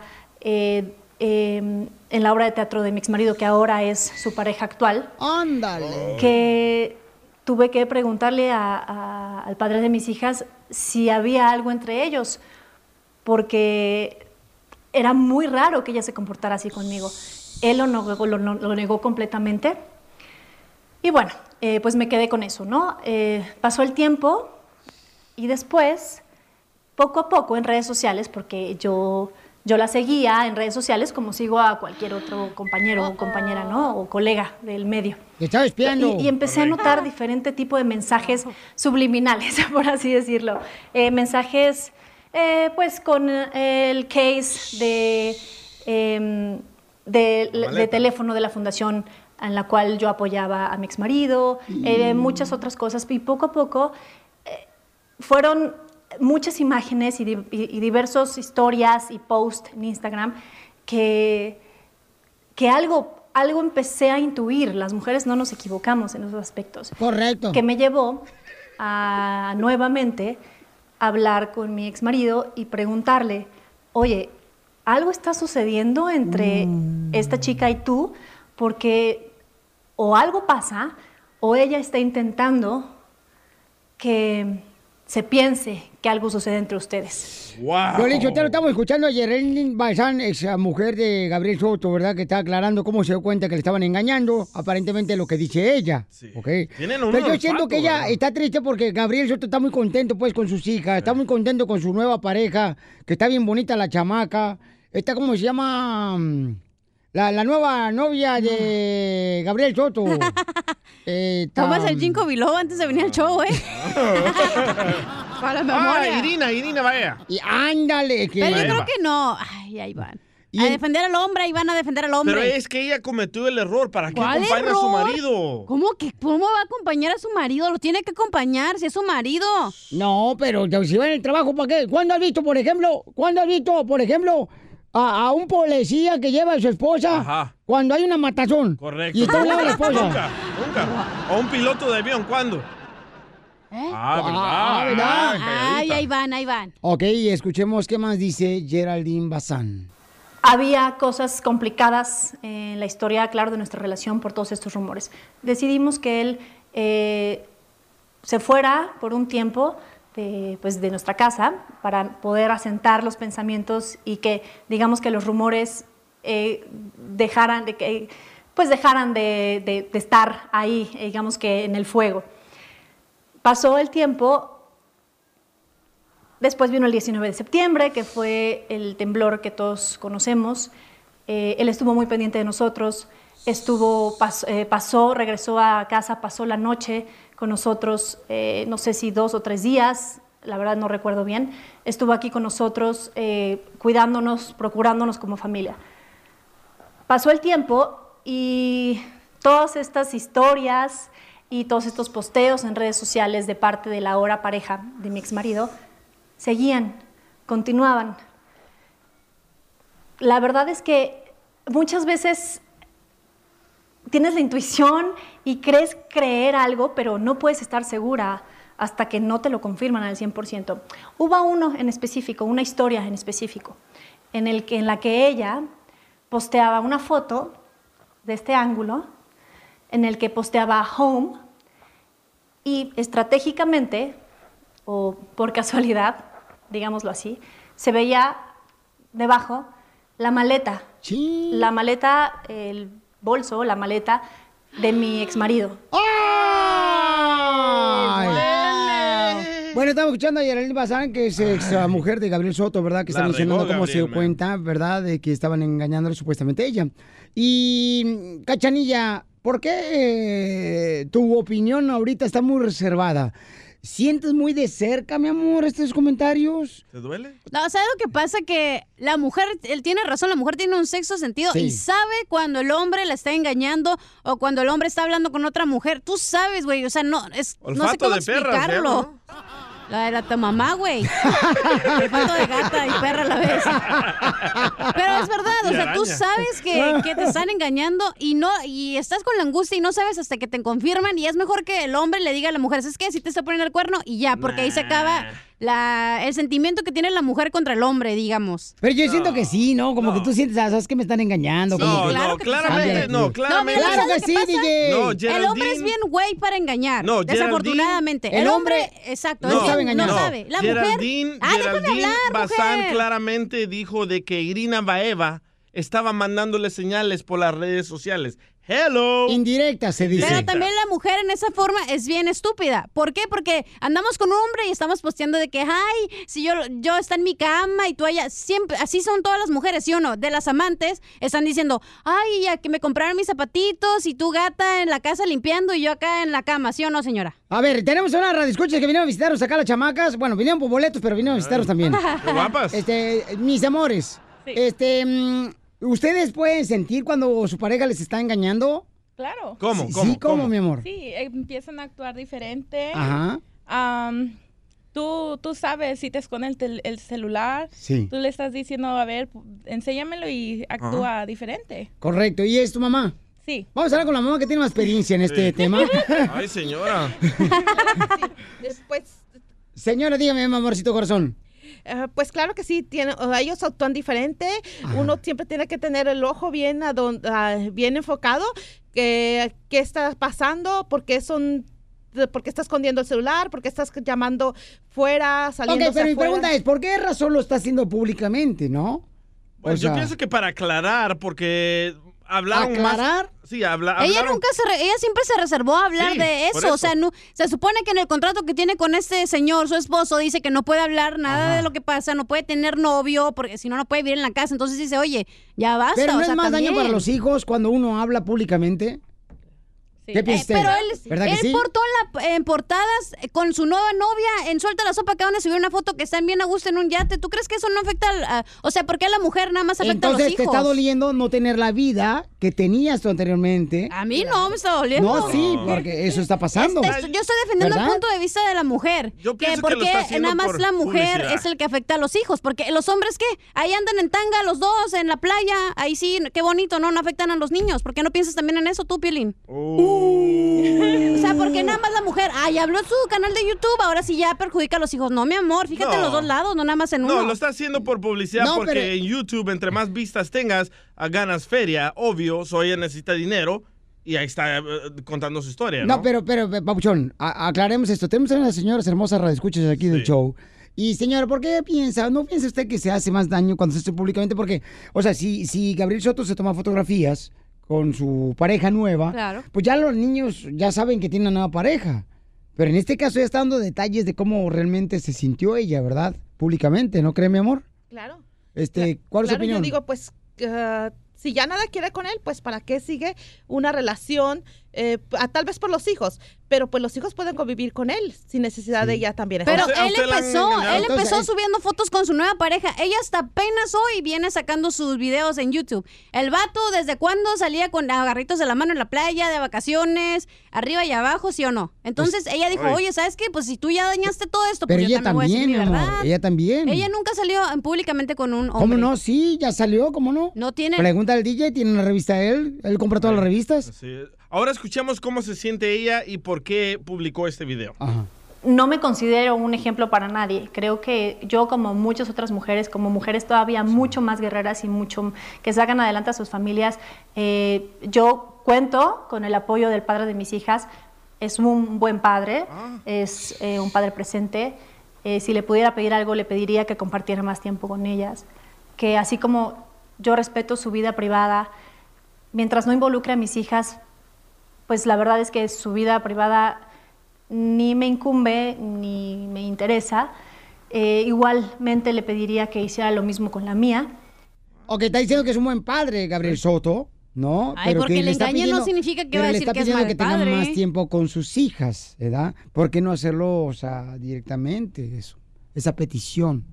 eh, en la obra de teatro de mi exmarido, que ahora es su pareja actual. ¡Ándale! Que tuve que preguntarle a- a- al padre de mis hijas si había algo entre ellos, porque era muy raro que ella se comportara así conmigo. Él lo negó, lo- lo negó completamente. Y bueno, eh, pues me quedé con eso, ¿no? Eh, pasó el tiempo y después, poco a poco en redes sociales, porque yo, yo la seguía en redes sociales como sigo a cualquier otro compañero o compañera, ¿no? O colega del medio. Estaba espiando. Y, y empecé a notar diferente tipo de mensajes subliminales, por así decirlo. Eh, mensajes, eh, pues, con eh, el case de, em, de, teléfono de la fundación en la cual yo apoyaba a mi exmarido, eh, muchas otras cosas. Y poco a poco eh, fueron muchas imágenes y, di- y- y diversas historias y posts en Instagram que que algo, algo empecé a intuir. Las mujeres no nos equivocamos en esos aspectos. Correcto. Que me llevó a nuevamente hablar con mi ex marido y preguntarle, oye, algo está sucediendo entre esta chica y tú, porque o algo pasa o ella está intentando que se piense que algo sucede entre ustedes. Violín Sotelo, estamos escuchando a Yerelin Bazán, ex mujer de Gabriel Soto, ¿verdad? Que está aclarando cómo se dio cuenta que le estaban engañando, aparentemente lo que dice ella. ¿ok? Tienen un Pero yo siento que ella ¿verdad? está triste porque Gabriel Soto está muy contento pues con sus hijas, está muy contento con su nueva pareja, que está bien bonita la chamaca. Está como se llama la, la nueva novia de Gabriel Soto. Eh, Tomas tam- el ginkgo biloba antes de venir al show, ¿eh? Para la memoria. Ah, Irina, Irina, vaya. Y ándale. Que... Pero yo creo que no. Ay, ahí van. A defender al hombre, ahí van a defender al hombre. Pero es que ella cometió el error. ¿Para qué ¿Cuál acompaña a su marido? ¿Cómo que cómo va a acompañar a su marido? Lo tiene que acompañar si es su marido. No, pero si va en el trabajo, ¿para qué? ¿Cuándo has visto, por ejemplo, cuándo has visto, por ejemplo, a, a un policía que lleva a su esposa Ajá. cuando hay una matazón? Correcto. Y está a un lado de la esposa. Nunca, nunca. O un piloto de avión, ¿cuándo? Ah, ¿verdad? Ah, ¿verdad? Ah, Ay, ahí van, ahí van. Ok, escuchemos qué más dice Geraldine Bazán. Había cosas complicadas en la historia, claro, de nuestra relación por todos estos rumores. Decidimos que él eh, se fuera por un tiempo de, pues, de nuestra casa para poder asentar los pensamientos y que, digamos, que los rumores eh, dejaran de que pues dejaran de, estar ahí, eh, digamos que en el fuego. Pasó el tiempo, Después vino el 19 de septiembre, que fue el temblor que todos conocemos. Eh, él estuvo muy pendiente de nosotros, estuvo, pas- pasó, regresó a casa, pasó la noche con nosotros, eh, no sé si dos o tres días, la verdad no recuerdo bien. Estuvo aquí con nosotros, eh, cuidándonos, procurándonos como familia. Pasó el tiempo y todas estas historias y todos estos posteos en redes sociales de parte de la ahora pareja de mi exmarido seguían, continuaban. La verdad es que muchas veces tienes la intuición y crees creer algo, pero no puedes estar segura hasta que no te lo confirman al 100%. Hubo uno en específico, una historia en específico, en, el que, en la que ella posteaba una foto de este ángulo, en el que posteaba home y estratégicamente, o por casualidad, digámoslo así, se veía debajo la maleta. La maleta, el bolso, la maleta de mi exmarido. Bueno, estamos escuchando a Geraldine Bazán, que es ex mujer de Gabriel Soto, ¿verdad? Que está mencionando cómo se dio man. cuenta, ¿verdad? De que estaban engañándole supuestamente a ella. Y, Cachanilla, ¿por qué eh, tu opinión ahorita está muy reservada? ¿sientes muy de cerca, mi amor, estos comentarios? ¿Te duele? No, ¿sabes lo que pasa? Que la mujer, él tiene razón, la mujer tiene un sexto sentido Sí. y sabe cuando el hombre la está engañando o cuando el hombre está hablando con otra mujer. Tú sabes, güey, o sea, no, es, no sé Olfato cómo de perra, se explicarlo. La de la tu mamá, güey. Olfato de gata y perra a la vez. Pero es verdad, o sea, tú sabes que, que te están engañando y no y estás con la angustia y no sabes hasta que te confirman y es mejor que el hombre le diga a la mujer, es que si te está poniendo el cuerno y ya, porque ahí se acaba la, el sentimiento que tiene la mujer contra el hombre, digamos. Pero yo siento que sí, ¿no? Como que tú sientes, ah, sabes que me están engañando. No, como que- no, claramente, no, No, claramente. Claro ¿sabes que sí? DJ. No, el hombre es bien güey para engañar. No, desafortunadamente. Geraldine- El El hombre, exacto, No, él sabe engañar. no sabe. La Geraldine, mujer. Ah, déjame hablar, Bazán mujer. claramente dijo de que Irina Baeva estaba mandándole señales por las redes sociales. Hello. Indirecta se dice. Pero también la mujer en esa forma es bien estúpida. ¿Por qué? Porque andamos con un hombre y estamos posteando de que, ay, si yo, yo está en mi cama y tú allá. Siempre, así son todas las mujeres, ¿sí o no? De las amantes están diciendo, ay, ya que me compraron mis zapatitos y tú gata en la casa limpiando y yo acá en la cama, ¿sí o no, señora? A ver, tenemos una radio escuchas que vinieron a visitarnos acá las chamacas. Bueno, vinieron por boletos, pero vinieron a visitarnos también. Qué guapas. Este, mis amores. Este, mm, ¿ustedes pueden sentir cuando su pareja les está engañando? Claro. ¿Cómo? Sí, ¿Cómo? sí, ¿cómo, mi amor? Sí, empiezan a actuar diferente. Ajá. Am, tú, tú sabes si te esconde el, tel- el celular. Sí. Tú le estás diciendo, a ver, enséñamelo y actúa diferente. Correcto. ¿Y es tu mamá? Sí. Vamos a hablar con la mamá que tiene más experiencia en este Sí. tema. Ay, señora. Después, Señora, dígame, mi amorcito corazón. Eh, pues claro que sí, tiene, ellos actúan diferente. Uno siempre tiene que tener el ojo bien, a don- ah, bien enfocado. Que, ¿Qué está pasando? ¿Por qué son... ¿Por qué está escondiendo el celular? ¿Por qué estás llamando fuera, saliendo Ok, pero mi pregunta es, ¿por qué razón lo está haciendo públicamente, no? Pues O yo pienso que para aclarar, porque hablaron ¿Aclarar? más. Sí, habla, Ella hablaron- nunca se, re- ella siempre se reservó a hablar Sí, de eso. O sea, no, se supone que en el contrato que tiene con este señor, su esposo, dice que no puede hablar nada de lo que pasa, no puede tener novio, porque si no, no puede vivir en la casa. Entonces dice, oye, ya basta. Pero no o es sea, más daño también. para los hijos cuando uno habla públicamente. ¿Qué Eh, pero él, ¿Verdad que él sí? portó en, la- en portadas eh, con su nueva novia en Suelta la Sopa, acaban de subir una foto que están bien a gusto en un yate. ¿Tú crees que eso no afecta al, a- O sea, ¿por qué a la mujer nada más afecta Entonces a los te hijos? está doliendo no tener la vida que tenías tú anteriormente. A mí no me está doliendo. No, sí, porque eso está pasando. Este, yo estoy defendiendo ¿Verdad? el punto de vista de la mujer. Yo que que porque haciendo nada más por la mujer publicidad. es el que afecta a los hijos. Porque los hombres, ¿qué? Ahí andan en tanga los dos, en la playa. Ahí sí, qué bonito, ¿no? No afectan a los niños. ¿Por qué no piensas también en eso tú, Piolín? O sea, porque nada más la mujer, ay, habló en su canal de YouTube, ahora sí ya perjudica a los hijos. No, mi amor, fíjate No. en los dos lados, no nada más en uno. No, lo está haciendo por publicidad No, porque pero- en YouTube, entre más vistas tengas, ah, ganas feria. Obvio, so ella necesita dinero y ahí está eh, contando su historia. ¿no? No, pero, pero, Papuchón, aclaremos esto. Tenemos a unas señoras hermosas radioescuchas aquí del show. Y señora, ¿por qué piensa, no piensa usted que se hace más daño cuando se hace públicamente? Porque, o sea, si, si Gabriel Soto se toma fotografías con su pareja nueva, Claro. pues ya los niños ya saben que tiene una nueva pareja. Pero en este caso ya está dando detalles de cómo realmente se sintió ella, ¿verdad? Públicamente, ¿no cree, mi amor? Claro. Este, ¿cuál es su opinión? yo digo, pues, ah, si ya nada quiere con él, pues, ¿para qué sigue una relación? Eh, a- tal vez por los hijos, pero pues los hijos pueden convivir con él sin necesidad de ella también. Pero él empezó, él empezó subiendo fotos con su nueva pareja. Ella hasta apenas hoy viene sacando sus videos en YouTube. El vato, ¿desde cuándo salía con agarritos de la mano en la playa, de vacaciones, arriba y abajo, sí o no? Entonces ella dijo, ay. oye, ¿sabes qué? Pues si tú ya dañaste todo esto, Pero pues yo ella también voy a decir también, mi verdad. ella también. Ella nunca salió en- públicamente con un hombre. ¿Cómo no? Sí, ya salió, ¿cómo no? No tiene... Pregunta al DJ, tiene una revista él, él compra todas las revistas. Sí. Ahora escuchemos cómo se siente ella y por qué publicó este video. No me considero un ejemplo para nadie. Creo que yo, como muchas otras mujeres, como mujeres todavía mucho más guerreras y mucho que sacan adelante a sus familias, eh, yo cuento con el apoyo del padre de mis hijas. Es un buen padre, es eh, un padre presente. Eh, si le pudiera pedir algo, le pediría que compartiera más tiempo con ellas. Que así como yo respeto su vida privada, mientras no involucre a mis hijas, pues la verdad es que su vida privada ni me incumbe ni me interesa. Eh, igualmente le pediría que hiciera lo mismo con la mía. Ok, está diciendo que es un buen padre, Gabriel Soto. ¿no? Ay, porque que le está engaño no significa que pero va a le decir está que es pidiendo mal que tengan padre. más tiempo con sus hijas, ¿verdad? ¿Por qué no hacerlo, o sea, directamente eso? Esa petición,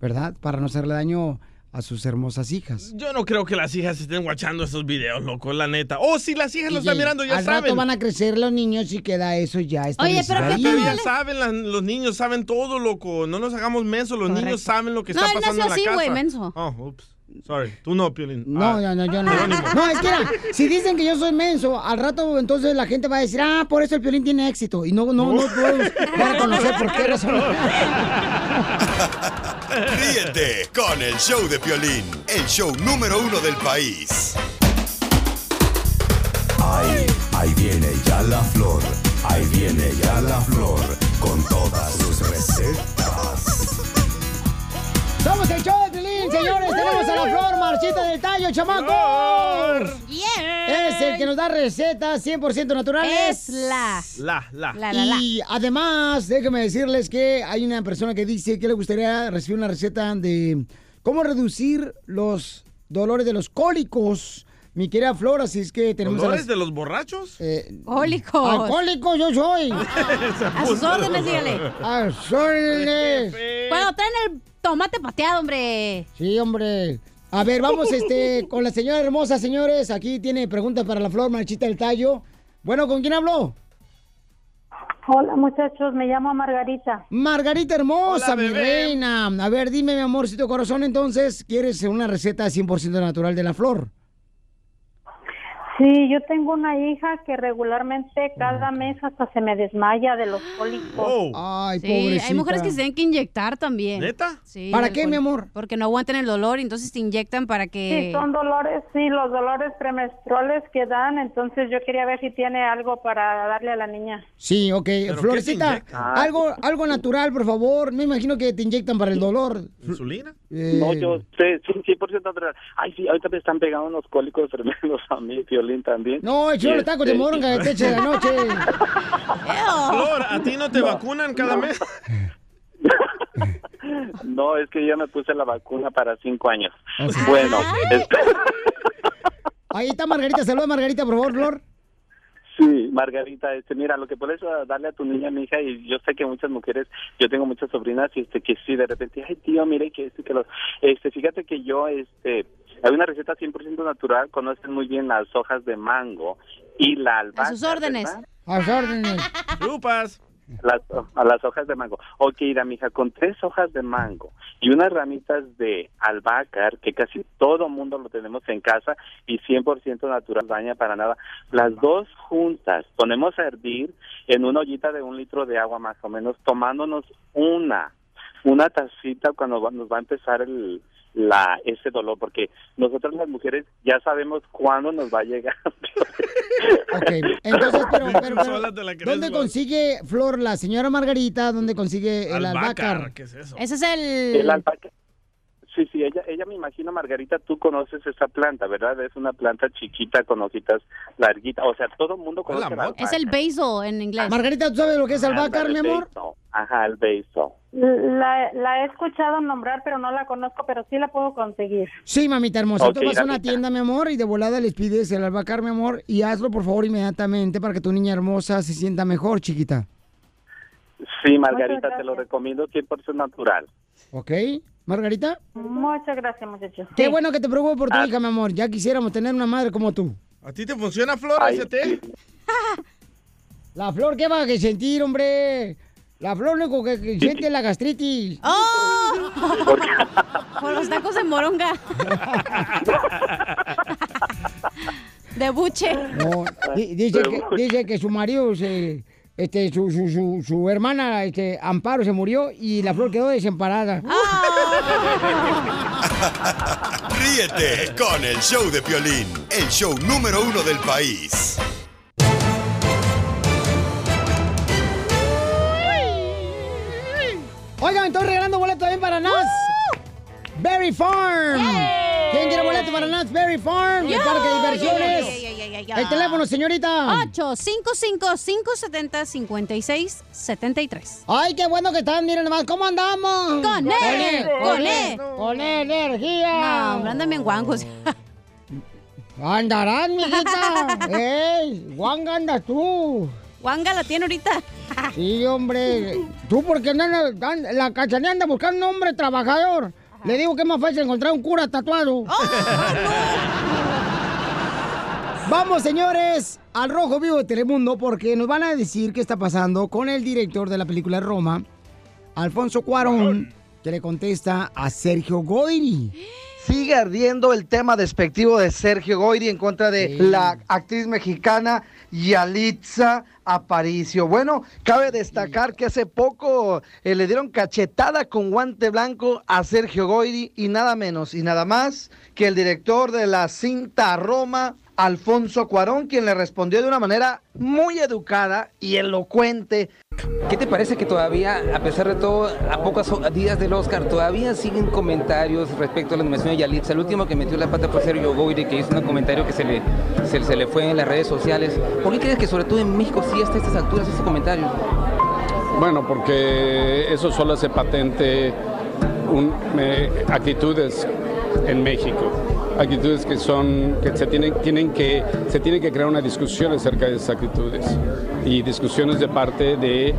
¿verdad? Para no hacerle daño a sus hermosas hijas. Yo no creo que las hijas estén guachando estos videos, loco, la neta. Oh, si las hijas lo están mirando, ya Al saben. rato van a crecer los niños y queda eso ya Oye, pero ahí. ya saben, las- los niños saben todo, loco. No nos hagamos menso, los Correcto. niños saben lo que No, está él pasando nació en la así, casa. güey, menso. Oh, ups. Sorry. Tú no, Piolín. No, Ah, no, no, yo no. Jerónimo. No, es que mira, si dicen que yo soy menso, al rato entonces la gente va a decir, ah, por eso el violín tiene éxito. Y no, no, no dar a conocer por qué razón. Ríete con el show de Piolín, el show número uno del país. Ahí, ahí viene ya la flor, ahí viene ya la flor, con todas sus recetas. Somos el show de señores. Tenemos a la flor marchita del tallo, chamacos. Es el que nos da recetas 100% naturales. Es la. La, la. La, la, la. Y además, déjenme decirles que hay una persona que dice que le gustaría recibir una receta de cómo reducir los dolores de los cólicos. Mi querida Flor, así es que tenemos a ¿Dolores las- de los borrachos? Cólicos. Alcohólico yo soy. A sus órdenes, dígale. A sus órdenes. Cuando traen el tomate pateado, hombre. Sí, hombre. A ver, vamos este con la señora hermosa, señores. Aquí tiene preguntas para la Flor Marchita del Tallo. Bueno, ¿con quién habló? Hola muchachos, me llamo Margarita. Margarita hermosa, Hola, mi reina. A ver, dime, mi amorcito corazón, entonces, ¿quieres una receta 100% natural de la flor? Sí, yo tengo una hija que regularmente cada mes hasta se me desmaya de los cólicos. Ay, Sí, pobrecita. hay mujeres que se tienen que inyectar también. ¿Neta? Sí. ¿Para qué, mi amor? Porque no aguantan el dolor, entonces te inyectan para que... Sí, son dolores, sí, los dolores premenstruales que dan, entonces yo quería ver si tiene algo para darle a la niña. Sí, ok. Florecita, inyectan? algo, algo natural, por favor. Me imagino que te inyectan para el dolor. ¿Insulina? Eh, No, yo sé, sí, 100% natural. Ay, sí, ahorita me están pegando unos cólicos tremendos a mí, violín también. No, yo Y le taco de moronga de techo de la noche. Flor, ¿a ti no te vacunan cada mes? No, es que yo me puse la vacuna para cinco años. Oh, Bueno, este- Ahí está Margarita. Saluda, Margarita, por favor, Flor. sí, Margarita, este, mira, lo que puedes ah, darle a tu niña, mi hija, y yo sé que muchas mujeres, yo tengo muchas sobrinas, y este, que sí, de repente, ay, tío, mire que este, que lo, este, fíjate que yo, este, hay una receta 100% natural, conocen muy bien las hojas de mango y la albahaca. A sus órdenes. ¿verdad? A sus órdenes. Chupas. Las, a las hojas de mango. Ok, Ira, mija, con tres hojas de mango y unas ramitas de albahaca, que casi todo mundo lo tenemos en casa y 100% natural, daña para nada. Las dos juntas ponemos a hervir en una ollita de un litro de agua más o menos, tomándonos una, una tacita cuando va- nos va a empezar el la ese dolor porque nosotras las mujeres ya sabemos cuándo nos va a llegar Ok, entonces, pero, pero, ¿dónde consigue Flor la señora Margarita? ¿Dónde consigue el albácar? ¿Qué es eso? Ese es el... El. Sí, sí, ella, ella me imagino, Margarita, tú conoces esa planta, ¿verdad? Es una planta chiquita con hojitas larguitas. O sea, todo el mundo conoce la Es el basil en inglés. Margarita, ¿tú sabes lo que es albácar, mi amor? Ajá, el beso. La, la he escuchado nombrar, pero no la conozco, pero sí la puedo conseguir. Sí, mamita hermosa. Tú vas a una tienda, mi amor, y de volada les pides el albahacar, mi amor, y hazlo, por favor, inmediatamente para que tu niña hermosa se sienta mejor, chiquita. Sí, Margarita, te lo recomiendo 100% natural. ¿Ok? ¿Margarita? Muchas gracias, muchachos. Qué bueno que te preocupes por tu Ah. hija, mi amor. Ya quisiéramos tener una madre como tú. ¿A ti te funciona, Flor, Ay, ese té? La flor, ¿qué va a sentir, hombre? La flor lo único que, que siente es la gastritis. ¡Oh! Por los tacos de moronga. De buche. No, di- dice, que, dice que su marido, se, este, su, su, su, su hermana, este, Amparo, se murió y la flor quedó desemparada. Ríete con el show de Piolín, el show número uno del país. Oigan, estoy regalando boletos también para Nas. Berry Farm. ¿Quién quiere boleto para Nas Berry Farm? El Yo. parque de diversiones. Ya, ya. El teléfono, señorita. 855-570-5673. Ay, qué bueno que están, miren nomás, ¿cómo andamos? Con él, con él. Con él, energía. No, hombre, andan bien guangos. Andarán, mijita. ¡Ey! ¡Guanga andas tú! Guanga la tiene ahorita. Sí, hombre. Tú porque andas, an- la cachanilla anda buscando un hombre trabajador. Le digo que es más fácil encontrar un cura tatuado. Vamos, señores, al Rojo Vivo de Telemundo porque nos van a decir qué está pasando con el director de la película Roma, Alfonso Cuarón, que le contesta a Sergio Goyri. Sigue ardiendo el tema despectivo de Sergio Goyri en contra de la actriz mexicana Yalitza Aparicio. Bueno, cabe destacar que hace poco eh, le dieron cachetada con guante blanco a Sergio Goyri y nada menos y nada más que el director de la cinta Roma, Alfonso Cuarón, quien le respondió de una manera muy educada y elocuente. ¿Qué te parece que todavía, a pesar de todo, a pocos días del Oscar, todavía siguen comentarios respecto a la nominación de Yalitza? El último que metió la pata fue Sergio Goyri, que hizo un comentario que se le, se, se le fue en las redes sociales. ¿Por qué crees que sobre todo en México sí hasta estas alturas ese comentario? Bueno, porque eso solo hace patente un- me- actitudes en México, actitudes que son que se tienen, tienen que se tiene que crear una discusión acerca de esas actitudes y discusiones de parte de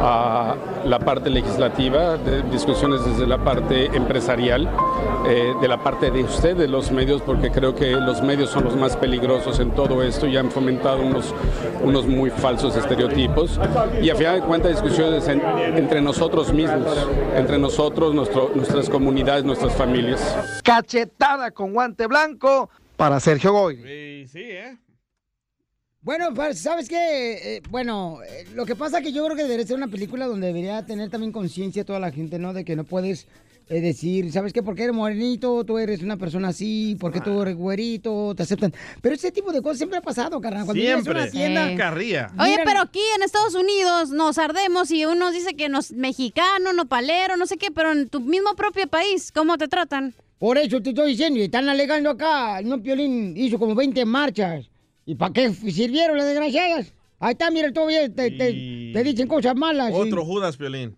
ah, la parte legislativa, de discusiones desde la parte empresarial, eh, de la parte de ustedes, los medios, porque creo que los medios son los más peligrosos en todo esto y han fomentado unos, unos muy falsos estereotipos y a final de cuentas discusiones en- entre nosotros mismos, entre nosotros, nuestro- nuestras comunidades, nuestras familias. Cachetada con guante blanco para Sergio Goyri. Sí, ¿eh? Bueno, ¿sabes qué? Eh, bueno, eh, lo que pasa es que yo creo que debería ser una película donde debería tener también conciencia toda la gente, ¿no? De que no puedes eh, decir, ¿sabes qué? Porque eres morenito, tú eres una persona así, porque tú eres güerito, te aceptan. Pero ese tipo de cosas siempre ha pasado, carnal. Cuando Siempre. una tienda... Sí. Carrilla. Oye, Miran- pero aquí en Estados Unidos nos ardemos y uno dice que nos mexicano, nopalero, no sé qué, pero en tu mismo propio país, ¿cómo te tratan? Por eso te estoy diciendo, y están alegando acá. No, Piolín hizo como 20 marchas. ¿Y para qué sirvieron las desgraciadas? Ahí está, mira, todavía te, te, te dicen cosas malas. Otro Judas, Piolín.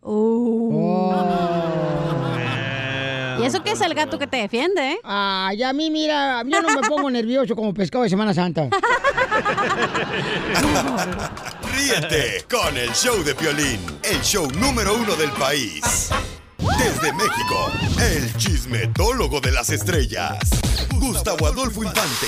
Y eso que es el gato que te defiende, ¿eh? Ay, a mí, mira, yo no me pongo nervioso como pescado de Semana Santa. Ríete con el show de Piolín, el show número uno del país. Desde México, el chismetólogo de las estrellas, Gustavo Adolfo Infante.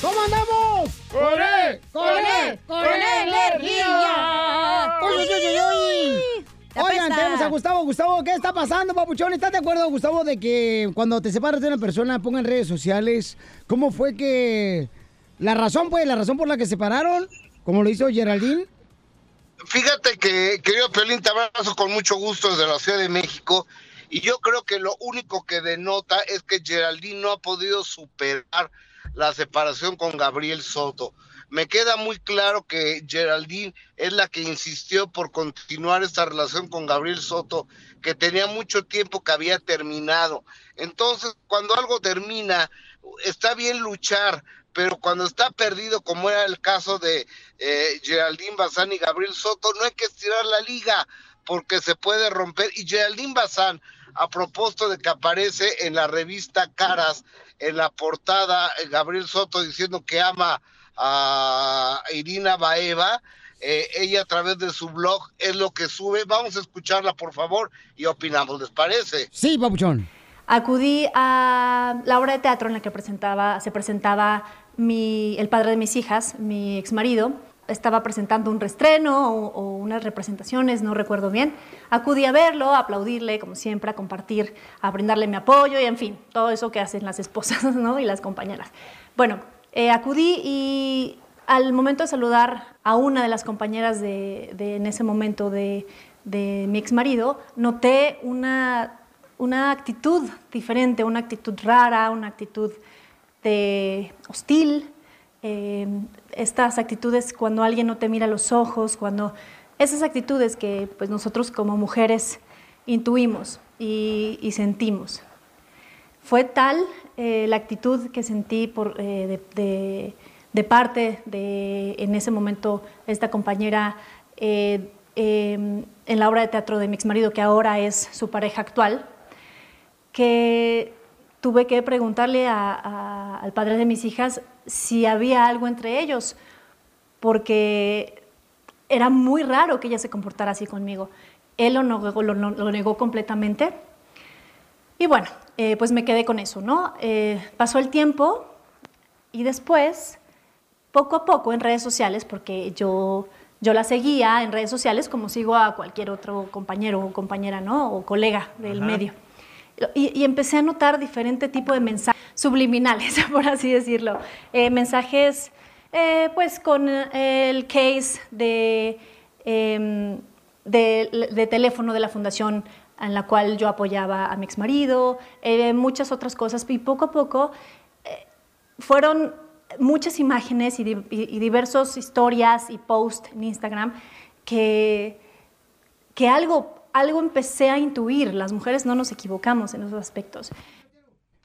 ¿Cómo andamos? ¡Con él! ¡Con él! ¡Con energía! ¡Uy, uy, uy, uy, Oigan, tenemos a Gustavo. Gustavo, ¿qué está pasando, papuchón? ¿Estás de acuerdo, Gustavo, de que cuando te separas de una persona ponga en redes sociales cómo fue que... La razón, pues, la razón por la que se separaron, como lo hizo Geraldine? Fíjate que, querido Piolín, te abrazo con mucho gusto desde la Ciudad de México. Y yo creo que lo único que denota es que Geraldine no ha podido superar la separación con Gabriel Soto. Me queda muy claro que Geraldine es la que insistió por continuar esta relación con Gabriel Soto, que tenía mucho tiempo que había terminado. Entonces, cuando algo termina, está bien luchar, pero cuando está perdido, como era el caso de eh, Geraldine Bazán y Gabriel Soto, no hay que estirar la liga porque se puede romper. Y Geraldine Bazán, a propósito de que aparece en la revista Caras, en la portada, eh, Gabriel Soto diciendo que ama a Irina Baeva, eh, ella a través de su blog es lo que sube. Vamos a escucharla, por favor, y opinamos, ¿les parece? Sí, papuchón. Acudí a la obra de teatro en la que presentaba, se presentaba mi, el padre de mis hijas, mi exmarido. Estaba presentando un restreno o, unas representaciones, no recuerdo bien. Acudí a verlo, a aplaudirle, como siempre, a compartir, a brindarle mi apoyo y, en fin, todo eso que hacen las esposas ¿no? y las compañeras. Bueno, eh, acudí y al momento de saludar a una de las compañeras de, de- en ese momento de, de mi exmarido, noté una, una actitud diferente, una actitud rara, una actitud de hostil. eh, estas actitudes cuando alguien no te mira los ojos, cuando esas actitudes que pues nosotros como mujeres intuimos y, sentimos. Fue tal eh, la actitud que sentí por, eh, de, parte de, en ese momento, esta compañera eh, eh, en la obra de teatro de mi exmarido, que ahora es su pareja actual, que tuve que preguntarle al padre de mis hijas si había algo entre ellos, porque era muy raro que ella se comportara así conmigo. Él lo negó, lo- lo negó completamente. Y bueno, eh, pues me quedé con eso, ¿no? Eh, pasó el tiempo y después, poco a poco en redes sociales, porque yo, yo la seguía en redes sociales como sigo a cualquier otro compañero o compañera, ¿no? O colega del Ajá. medio. Y, empecé a notar diferente tipo de mensajes subliminales, por así decirlo. Eh, mensajes, eh, pues, con eh, el case de, em, de, de teléfono de la fundación en la cual yo apoyaba a mi exmarido, eh, muchas otras cosas. Y poco a poco fueron muchas imágenes y, di- diversas historias y posts en Instagram que, que algo, algo empecé a intuir. Las mujeres no nos equivocamos en esos aspectos.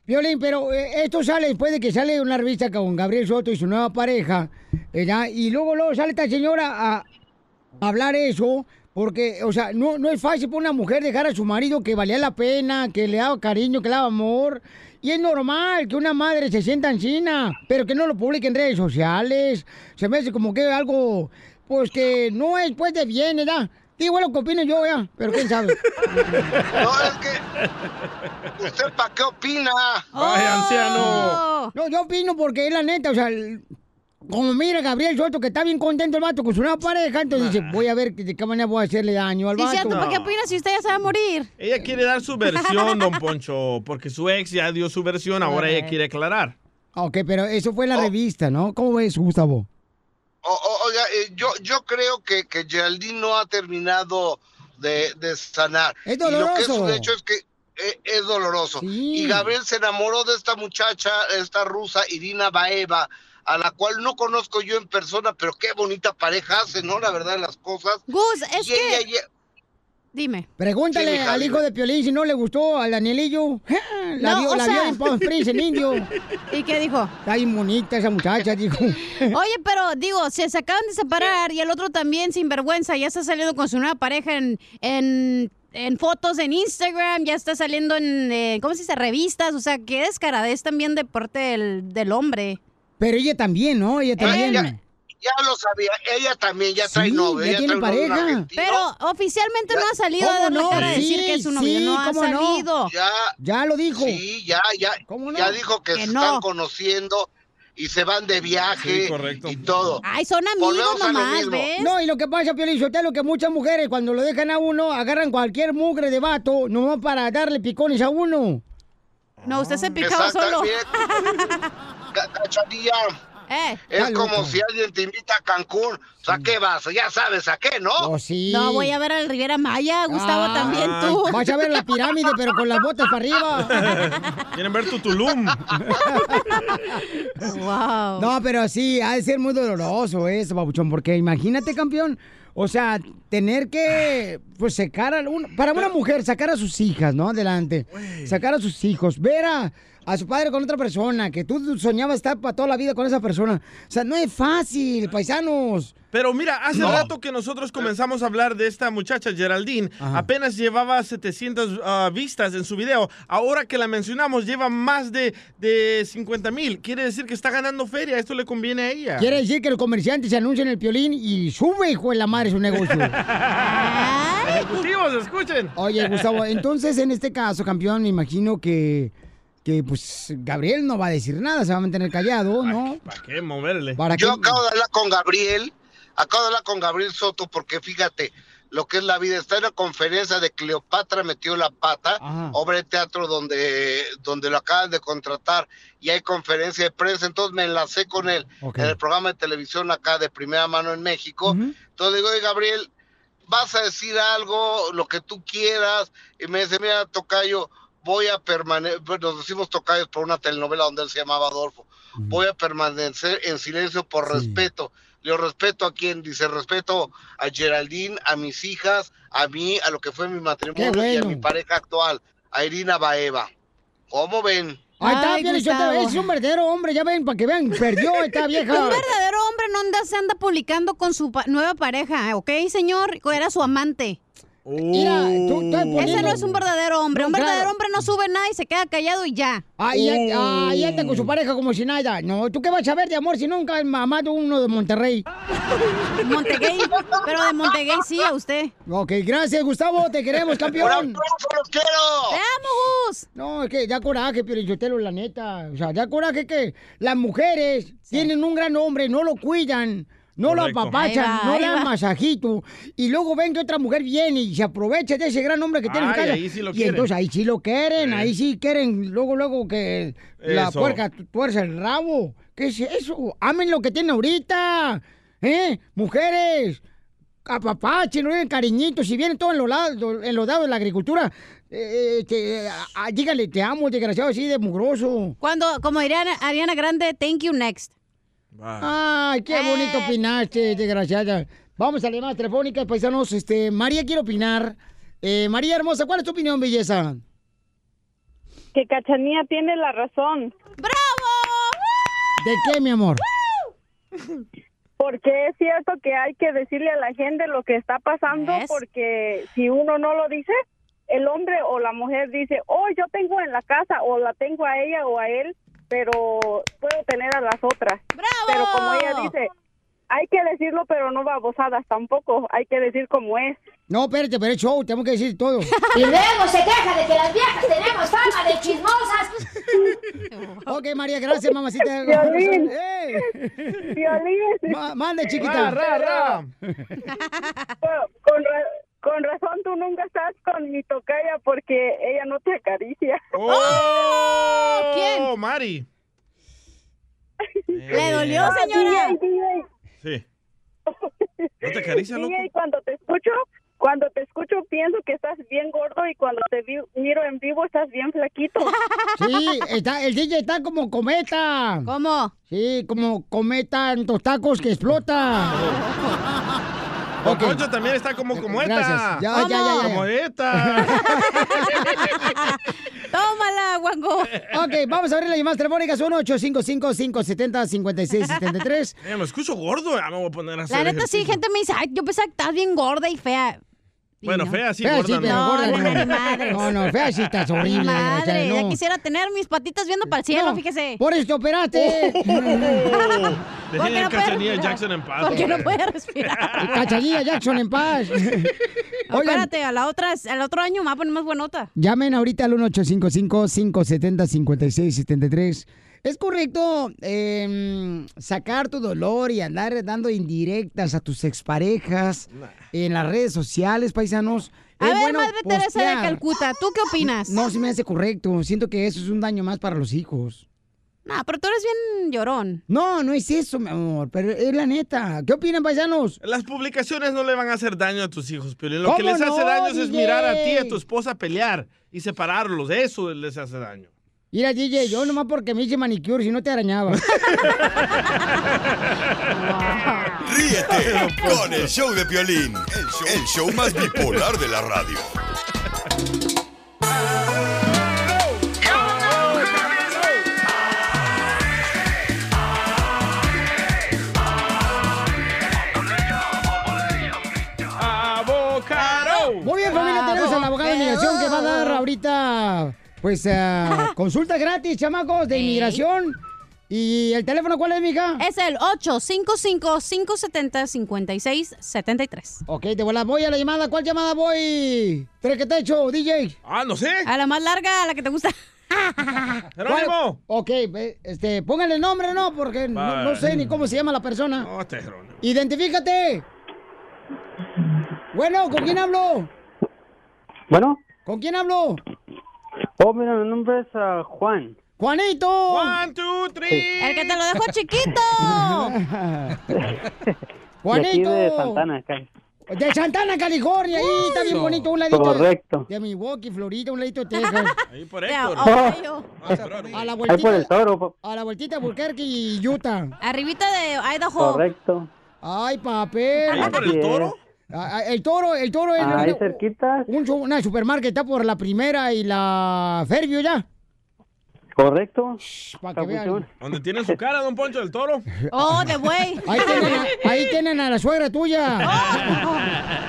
Violín, pero eh, esto sale después de que sale una revista con Gabriel Soto y su nueva pareja, ¿verdad? Y luego, luego sale esta señora a hablar eso, porque, o sea, no, no es fácil para una mujer dejar a su marido que valía la pena, que le daba cariño, que le daba amor. Y es normal que una madre se sienta encina, pero que no lo publique en redes sociales. Se me hace como que algo, pues que no es pues de bien, ¿verdad? Digo lo que opino yo, ya, pero quién sabe. No, es que. ¿Usted para qué opina? Vaya, anciano. No, yo opino porque es la neta, o sea, el- como mira Gabriel Soto, que está bien contento el vato con su nueva pareja, entonces dice, voy a ver de qué manera voy a hacerle daño al Sí, vato. cierto, ¿para qué opinas si usted ya se va a morir? Ella quiere dar su versión, don Poncho, porque su ex ya dio su versión, ahora ella quiere aclarar. Ok, pero eso fue en la revista, ¿no? ¿Cómo ves, Gustavo? O- o- oiga, eh, yo, yo creo que, que Geraldine no ha terminado de, de sanar. Es Y lo que es doloroso. un hecho es que eh, es doloroso. Y Gabriel se enamoró de esta muchacha, esta rusa, Irina Baeva, a la cual no conozco yo en persona, pero qué bonita pareja hace, ¿no? La verdad las cosas. Gus, es Y ella- que... ella- Dime. Pregúntale Sí, al hijo de Piolín si no le gustó al Danielillo. La No, vio, la sea- vio en Palm Springs, en indio. ¿Y qué dijo? Está bien bonita esa muchacha, dijo. Oye, pero digo, se acaban de separar y el otro también sin vergüenza, ya está saliendo con su nueva pareja en, en, en fotos en Instagram, ya está saliendo en, eh, ¿cómo se dice? Revistas, o sea, qué descaradez también de parte del, del hombre. Pero ella también, ¿no? Ella también. Ella- ya lo sabía, ella también ya trae Sí, novio. ya ella tiene pareja. Pero oficialmente no ha salido a ¿Cómo dar la no? cara a decir Sí, que es su novio, sí, no ha ¿cómo no? salido. Ya, Ya lo dijo. Sí, ya, ya. no? Ya dijo que, Que se no. están conociendo y se van de viaje Sí, correcto. y todo. Ay, son amigos Volvemos lo nomás. ¿ves? No, y lo que pasa, Piolín Sotelo, que muchas mujeres cuando lo dejan a uno, agarran cualquier mugre de vato, nomás para darle picones a uno. No, usted se picaba solo. Cachanilla, Eh. es como loca. si alguien te invita a Cancún. O sea, ¿qué vas? Ya sabes a qué, ¿no? Oh, sí. No, voy a ver al Riviera Maya, Gustavo, Ah, también tú. Vas a ver la pirámide, pero con las botas para arriba. Quieren ver tu Tulum. wow. No, pero sí, ha de ser muy doloroso eso, babuchón, porque imagínate, campeón, o sea, tener que, pues, sacar a un, para una mujer, sacar a sus hijas, ¿no? Adelante, sacar a sus hijos, ver a, su padre con otra persona, que tú soñabas estar para toda la vida con esa persona. O sea, no es fácil, paisanos. Pero mira, hace No. rato que nosotros comenzamos a hablar de esta muchacha Geraldine, apenas llevaba 700 ah, vistas en su video. Ahora que la mencionamos, lleva más de, de 50 mil. Quiere decir que está ganando feria. Esto le conviene a ella. Quiere decir que los comerciantes se anuncian el piolín y sube, hijo de la madre, su negocio. Ejecutivos, escuchen. Oye, Gustavo, entonces en este caso, campeón, me imagino que, que pues Gabriel no va a decir nada, se va a mantener callado, ¿no? ¿Para qué moverle? ¿Para Yo qué? acabo de hablar con Gabriel, acabo de hablar con Gabriel Soto porque fíjate lo que es la vida. Está en la conferencia de Cleopatra metió la pata, obra de teatro donde, donde lo acaban de contratar y hay conferencia de prensa. Entonces me enlacé con él en el programa de televisión acá de primera mano en México. Entonces le digo, oye Gabriel, vas a decir algo, lo que tú quieras. Y me dice, mira, Tocayo, voy a permanecer, nos decimos Tocayos por una telenovela donde él se llamaba Adolfo. Voy a permanecer en silencio por respeto. Yo respeto a quien dice respeto a Geraldine, a mis hijas, a mí, a lo que fue mi matrimonio y a mi pareja actual, a Irina Baeva. ¿Cómo ven? Ahí está, Ay, bien, Gustavo. es un verdadero hombre, ya ven, para que vean, perdió esta vieja. Un verdadero hombre no anda, se anda publicando con su pa- nueva pareja, ¿ok, señor? Era su amante. Mira, tú estás Ese poniendo- no es un verdadero hombre. No, un claro. verdadero hombre no sube nada y se queda callado y ya. Ahí ahí anda con su pareja como si nada. No, ¿tú qué vas a ver de amor si nunca has mamado uno de Monterrey? Montegay, pero de Montegay sí a usted. Ok, gracias, Gustavo, te queremos, campeón. ¡Un aplauso, los quiero! ¡Te amo, Gus! No, es que da coraje, Piolichotelo, la neta. O sea, da coraje que las mujeres tienen un gran hombre, no lo cuidan, no Correcto. lo apapachan, va, no le dan masajito. Y luego ven que otra mujer viene y se aprovecha de ese gran hombre que tiene en casa. ahí sí lo y quieren. entonces ahí sí lo quieren, ahí sí quieren, luego, luego que la puerca tu- tuerza el rabo. ¿Qué es eso? Amen lo que tienen ahorita. ¿Eh? Mujeres, apapachen, no den cariñitos, si vienen todo enlodado, enlodado en la agricultura, eh, eh, que, ah, ah, dígale, te amo, desgraciado, así de mugroso. Cuando, como diría Ana- Ariana Grande, thank you next. Ay, qué bonito opinaste, desgraciada. Vamos a la llamada telefónica, paisanos. Este, María quiere opinar. Eh, María hermosa, ¿cuál es tu opinión, belleza? Que Cachanía tiene la razón. ¿De qué, mi amor? Porque es cierto que hay que decirle a la gente lo que está pasando, porque si uno no lo dice, el hombre o la mujer dice, oh, yo tengo en la casa, o la tengo a ella o a él, pero puedo tener a las otras. Pero como ella dice, hay que decirlo, pero no babosadas tampoco, hay que decir como es. No, espérate, pero es show, tenemos que decir todo. Y luego se queja de que las viejas tenemos fama de chismosas. ok, María, gracias, mamacita. Violín. Eh. Violín. Ma- mande, chiquita. Ra, ra, ra. Con, ra- con razón tú nunca estás con mi tocaya porque ella no te acaricia. ¡Oh! ¿Quién? Mari. ¿Le dolió, Ah, señora? DJ, DJ. Sí. ¿No te acaricia, loco? DJ, cuando te escucho, cuando te escucho pienso que estás bien gordo y cuando te vi- miro en vivo estás bien flaquito. Sí, está, el DJ está como cometa. ¿Cómo? Sí, como cometa en tus tacos que explota. Don Poncho también está como como esta. Gracias. Ya, ya, ya, ya. Como esta. Tómala, guango. Ok, vamos a abrir las llamadas telefónicas 1-855-570-5673. Eh, me escucho gordo, ya me voy a poner a hacer La neta sí, gente me dice, ay, yo pensaba que estás bien gorda y fea. Bueno, no. fea sí, Fea sí, pero no. gorda No, no. ni madres. No, no, fea sí estás horrible. Mi madre, ya no. quisiera tener mis patitas viendo para el cielo, No, fíjese. Por eso te operaste. Dejen a no puede Cachanilla? Jackson en paz. Porque no puede respirar. Cachanilla Jackson en paz. Espérate, a la otra, al otro año me va a poner más buenota. Llamen ahorita al 1855-570-5673. ¿Es correcto em, sacar tu dolor y andar dando indirectas a tus exparejas en las redes sociales, paisanos? A ¿Es ver, bueno Madre Teresa de postear? Calcuta, ¿tú qué opinas? No, se me hace correcto. Siento que eso es un daño más para los hijos. No, pero tú eres bien llorón. No, no es eso, mi amor, pero es la neta. ¿Qué opinan, paisanos? Las publicaciones no le van a hacer daño a tus hijos, Piolín. Lo que ¿Cómo les hace daño es mirar a ti y a tu esposa pelear y separarlos. Eso les hace daño. Mira, DJ, yo nomás porque me hice manicure, si no te arañaba. Ríete con el show de Piolín, el show, el show más bipolar de la radio. ¡Abocado! Muy bien, familia, tenemos al abogado de inmigración que va a dar ahorita, pues, ah, consulta gratis, chamacos, de inmigración. ¿Y el teléfono cuál es, mija? Es el 855-570-5673. Ok, te voy, voy a la llamada. ¿Cuál llamada voy? ¿Tres que te echo, DJ? Ah, no sé. A la más larga, a la que te gusta. Jerónimo. Ok, este, póngale nombre, ¿no? Porque no, sé ni cómo se llama la persona. No, te Jerónimo. Identifícate. Bueno, ¿con quién hablo? Bueno, ¿Con quién hablo? Oh, mira, mi nombre es ah, Juan. ¡Juanito! One, two, three. El que te lo dejó chiquito. ¡Juanito! De aquí de Santana. De Santana, California. Ahí está bien bonito, un ladito. de- Correcto. De Milwaukee, Florida, un ladito de Texas. Ahí por Héctor. A la Ahí por el vueltita, toro, a la vueltita de Albuquerque y Utah. Arribita de Idaho. correcto. Ay, papel. ¿Ahí por el toro? Ah, ah, El toro, el toro es Ahí un- cerquita. un, una supermarket está por la primera y la Fairview ya. Correcto. Para que vean. ¿Dónde tiene su cara, don Poncho del Toro? Oh, de buey. Ahí tienen, a, ahí tienen a la suegra tuya.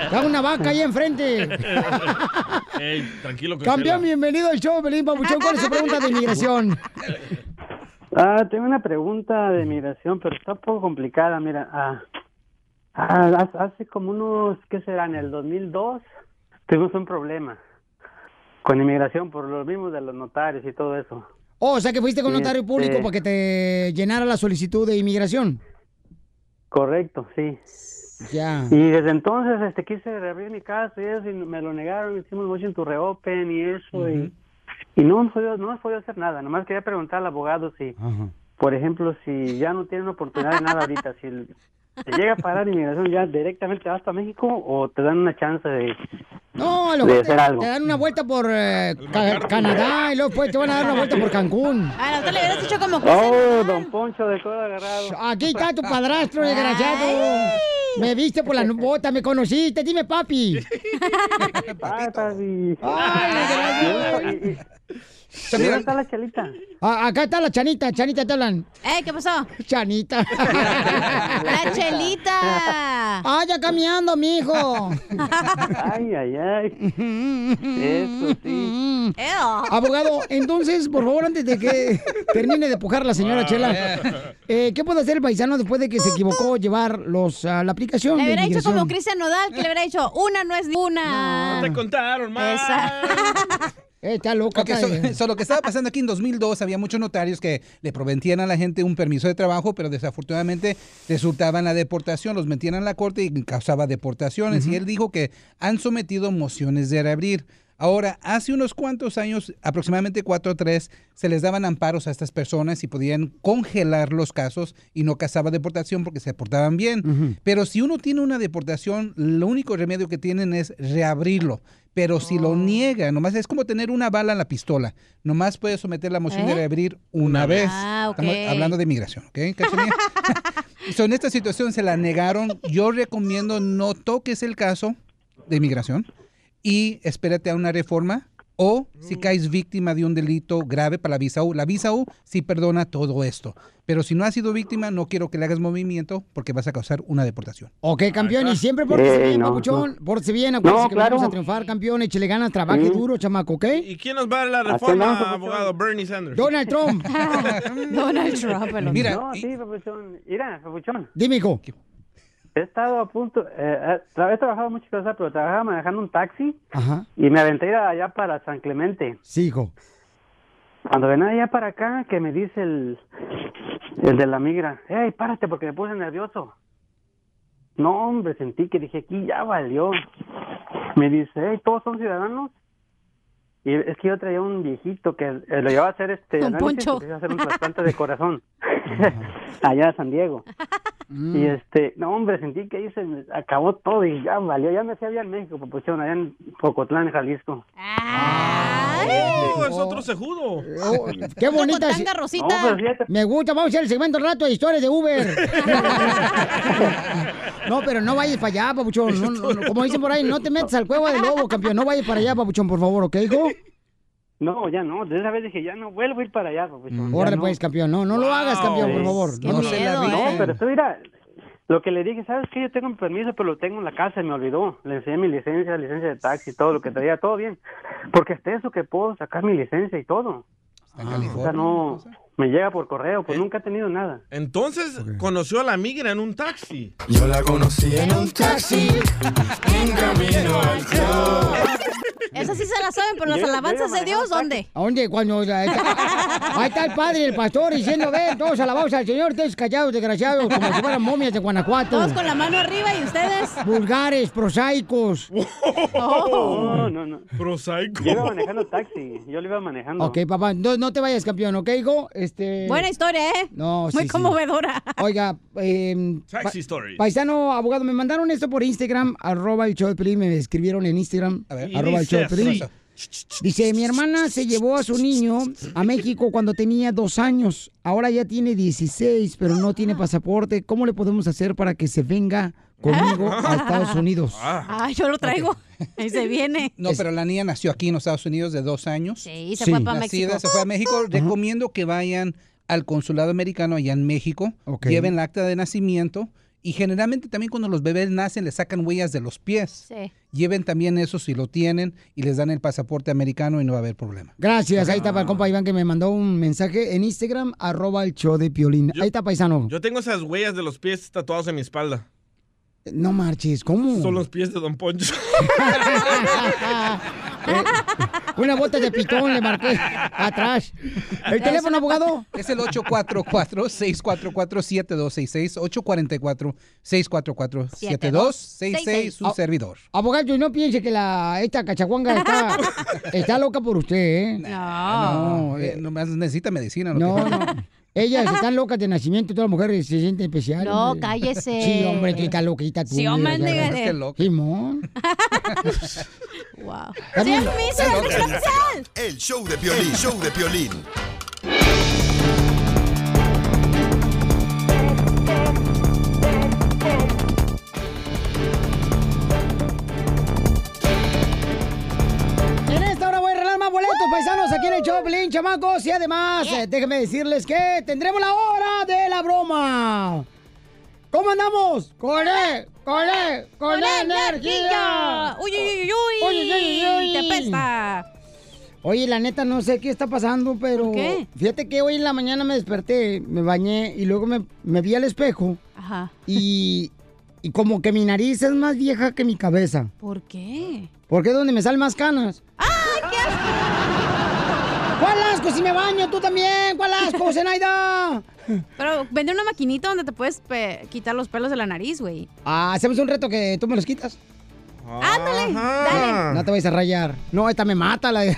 Está una vaca ahí enfrente. Ey, tranquilo que Campeón, bienvenido al show, Belín Papuchón. ¿Cuál es su pregunta de inmigración? Ah, tengo una pregunta de migración, pero está un poco complicada. Mira, ah, ah, hace- como unos, ¿qué será? En el 2002 tuvimos un problema con inmigración por los mismos de los notarios y todo eso. Oh, o sea que fuiste con un notario Este- público para que te llenara la solicitud de inmigración. Correcto, sí. Ya. Y desde entonces este quise reabrir mi caso y eso y me lo negaron, hicimos to reopen y eso y, y no no hemos podido hacer nada. Nomás quería preguntar al abogado si, por ejemplo, si ya no tienen oportunidad de nada ahorita, si el- te llega a parar inmigración ya directamente vas para México o te dan una chance de, No, a lo de mejor te, hacer algo. te dan una vuelta por eh, Ca- Canadá y luego después te van a dar una vuelta por Cancún. Ah, no te le hubieras dicho como Oh, don Poncho de codo agarrado. Aquí está tu padrastro, desgraciado. Me viste por la bota, me conociste, dime papi. Ay, papi. Ay, desgraciado. Y- y- ¿Y ¿Dónde está la chelita? Ah, acá está la chanita, chanita te hablan. Eh, ¿qué pasó? Chanita. La chelita. Ah, ya caminando, mijo. Ay, ay, ay. Eso sí. Abogado, entonces, por favor, antes de que termine de pujar la señora Chela, eh, ¿qué puede hacer el paisano después de que se equivocó llevar los, a la aplicación Le hubiera dicho como Cristian Nodal, que le hubiera dicho, una no es ni una. No te contaron, más. Está loca. Ok, so- so lo que estaba pasando aquí en 2002, había muchos notarios que le prometían a la gente un permiso de trabajo, pero desafortunadamente resultaba en la deportación, los metían en la corte y causaba deportaciones. Y él dijo que han sometido mociones de reabrir. Ahora, hace unos cuantos años, aproximadamente cuatro o tres, se les daban amparos a estas personas y podían congelar los casos y no causaba deportación porque se portaban bien. Pero si uno tiene una deportación, lo único remedio que tienen es reabrirlo. Pero si lo niega, nomás es como tener una bala en la pistola. Nomás puede someter la moción de ¿Eh? reabrir una vez. Ah, ok. Estamos hablando de migración, ¿ok? So, en esta situación se la negaron. Yo recomiendo no toques el caso de inmigración y espérate a una reforma. O si caes víctima de un delito grave para la visa U, la visa U sí perdona todo esto. Pero si no has sido víctima, no quiero que le hagas movimiento porque vas a causar una deportación. Ok, campeón, y siempre pórtese Ey, bien, no, papuchón. no. Pórtese bien, acuérdese No, que claro. vamos a triunfar, campeón. Échale ganas, trabaje Sí. duro, chamaco, ¿ok? ¿Y quién nos va a dar la reforma, abogado Bernie Sanders? Donald Trump. Donald Trump, el Mira, No, sí, papuchón. Mira, papuchón. Dime, hijo. He estado a punto, eh, eh, he trabajado muchas cosas, pero trabajaba manejando un taxi Ajá. y me aventé allá para San Clemente. Sí, hijo. Cuando ven allá para acá, que me dice el, el de la migra, hey, párate porque me puse nervioso. No, hombre, sentí que dije, aquí ya valió. Me dice, hey, ¿todos son ciudadanos? Y es que yo traía un viejito que eh, lo llevaba a hacer este Don análisis Poncho. iba a hacer un trasplante de corazón allá a San Diego. Y este, no hombre, sentí que ahí se me acabó todo y ya valió, ya me fui allá en México, pues pusieron allá en Pocotlán, Jalisco. Oh, es otro sejudo. Oh, qué bonita. Rosita. No. Me gusta, vamos a hacer el segmento rato de historias de Uber. no, pero no vayas para allá, papuchón. No, no, no, como dicen por ahí, no te metas al cueva del lobo, campeón. No vayas para allá, papuchón, por favor, ¿ok, hijo? No, ya no, de esa vez dije, ya no vuelvo a ir para allá, pues, ya Órale, no. pues, campeón. No, no lo hagas, campeón, por favor. Qué No, miedo, No, eh. pero tú mira, lo que le dije, ¿sabes qué? Yo tengo mi permiso, pero lo tengo en la casa y me olvidó. Le enseñé mi licencia, licencia de taxi, todo lo que traía, todo bien. Porque hasta eso que puedo sacar mi licencia y todo. o sea, no, me llega por correo, pues nunca he tenido nada. Entonces conoció a la migra en un taxi. Yo la conocí en un taxi, en camino al. Esas sí se las saben, pero las Yo- alabanzas de Dios, ¿dónde? ¿A dónde? Cuando... Ahí está, ahí está el padre, el pastor, diciendo, ven, todos alabados al Señor, ustedes callados, desgraciados, como si fueran momias de Guanajuato. Todos con la mano arriba y ustedes. Vulgares, prosaicos. No, no, no. Prosaico. Yo iba manejando taxi, yo lo iba manejando. Ok, papá, no, no te vayas, campeón, ¿ok, hijo? Este... Buena historia, ¿eh? No, sí, Muy sí. conmovedora. Oiga, eh, Taxi pa- stories. paisano, abogado, me mandaron esto por Instagram, arroba el show de Pelín, me escribieron en Instagram, Y arroba el show de dice Pelín. Dice, mi hermana se llevó a su niño a México cuando tenía dos años. Ahora ya tiene 16, pero no tiene pasaporte. ¿Cómo le podemos hacer para que se venga conmigo a Estados Unidos. Ah, yo lo traigo. Ahí se viene. No, pero la niña nació aquí en los Estados Unidos de dos años. Sí, se fue para Nacida, México. se fue a México. Recomiendo que vayan al consulado americano allá en México. Ok. Lleven el acta de nacimiento. Y generalmente también cuando los bebés nacen les sacan huellas de los pies. Sí. Lleven también eso si lo tienen y les dan el pasaporte americano y no va a haber problema. Gracias, ahí está para el compa Iván que me mandó un mensaje en Instagram, arroba el show de Piolín. Ahí está, paisano. Yo tengo esas huellas de los pies tatuados en mi espalda. No marches, ¿cómo? Son los pies de Don Poncho. Eh, Una bota de pitón le marqué atrás. ¿El teléfono, abogado? Es el 844-644-7266. 844-644-7266. Su servidor. Abogado, no piense que la esta cachaguanga está, está loca por usted, ¿eh? No, eh, nomás necesita medicina. No, que- no. Ellas están locas de nacimiento, todas las mujeres se sienten especiales. No, hombre. cállese. Sí, hombre, tú estás loquita tú. Sí, hombre, dígale. Simón. Wow. También- El show de Piolín, el show de Piolín. Boletos, paisanos, aquí en el Choplin, chamacos. Y además, eh, déjenme decirles que tendremos la hora de la broma. ¿Cómo andamos? ¡Con E! ¡Con E! ¡Con, ¡Con energía! ¡Uy, uy, uy, uy! ¡Uy, uy, uy, uy! ¡Te apesta! Oye, la neta, no sé qué está pasando, pero... qué? Fíjate que hoy en la mañana me desperté, me bañé y luego me, me vi al espejo Ajá. y, y como que mi nariz es más vieja que mi cabeza. ¿Por qué? Porque es donde me salen más canas. ¡Ay, qué ¿Cuál asco si me baño? ¿Tú también? ¿Cuál asco, Zenaida? Pero vende una maquinita donde te puedes quitar los pelos de la nariz, güey. Ah, hacemos un reto que tú me los quitas. Ándale, dale. No te vayas a rayar. No, esta me mata la...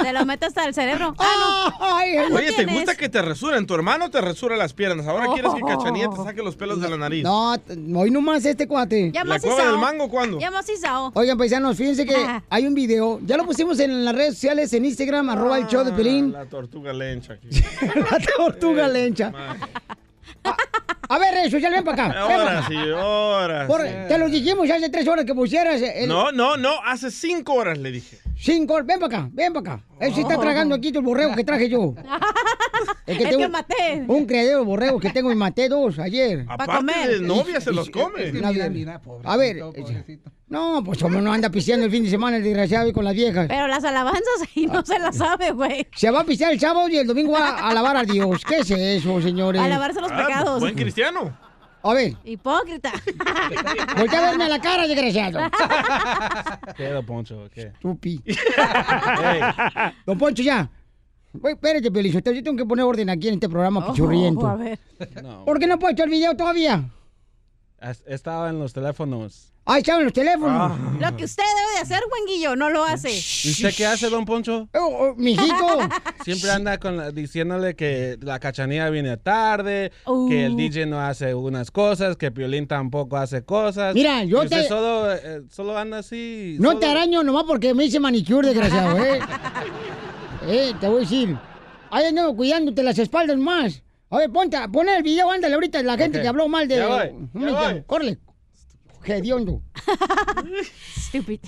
Te lo metes hasta el cerebro. Ah, no. Ay, ¿Lo Oye, ¿te tienes? gusta que te resuren? Tu hermano te resura las piernas. Ahora quieres que Cachanilla te saque los pelos de la nariz. No, hoy nomás este cuate. ¿La cueva del mango cuándo? Ya más izao. Oigan, paisanos, fíjense que hay un video. Ya lo pusimos en las redes sociales, en Instagram, arroba el show de Pelín. La tortuga lencha aquí. La tortuga lencha. A ver, eso, ya ven para acá. acá. y horas. Por- te lo dijimos hace tres horas que pusieras. el- No, no, no. Hace cinco horas le dije. Cinco. Ven para acá, ven para acá. Él se está Oh. tragando aquí el borrego que traje yo. El que maté. Un criadero de borregos que tengo y maté dos ayer. Aparte de novia se los come. Mira, mira, A ver, no, pues como no anda pisteando el fin de semana el desgraciado y con las viejas. Pero las alabanzas ahí no se las sabe, güey. Se va a pistear el sábado y el domingo va a alabar a Dios. ¿Qué es eso, señores? A lavarse los pecados. Ah, Buen cristiano. A ver, Hipócrita. voltea a verme a la cara, desgraciado. ¿Qué, don Poncho? ¿Qué? Tupi. Don Poncho, ya. Güey, espérate, Pelizotelo, yo tengo que poner orden aquí en este programa, pichurriento. a ver. No, ¿Por qué no puedo echar el video todavía? es- estaba en los teléfonos. Ahí estaban los teléfonos. Lo que usted debe de hacer, Guanguillo, no lo hace. ¿Y usted qué hace, don Poncho? Oh, mijito. Siempre anda con la- diciéndole que la cachanilla viene tarde, Uh. que el DJ no hace unas cosas, que Piolín tampoco hace cosas. Mira, yo Y usted te- Solo, eh, solo anda así. No solo- te araño nomás porque me hice manicure, desgraciado, ¿eh? eh, te voy a decir. Ahí ando cuidándote las espaldas más. A ver, ponte, pon el video, ándale ahorita, la gente Ok. que habló mal de... Ya voy, ya voy. Córrele. Hediondo. Stupid.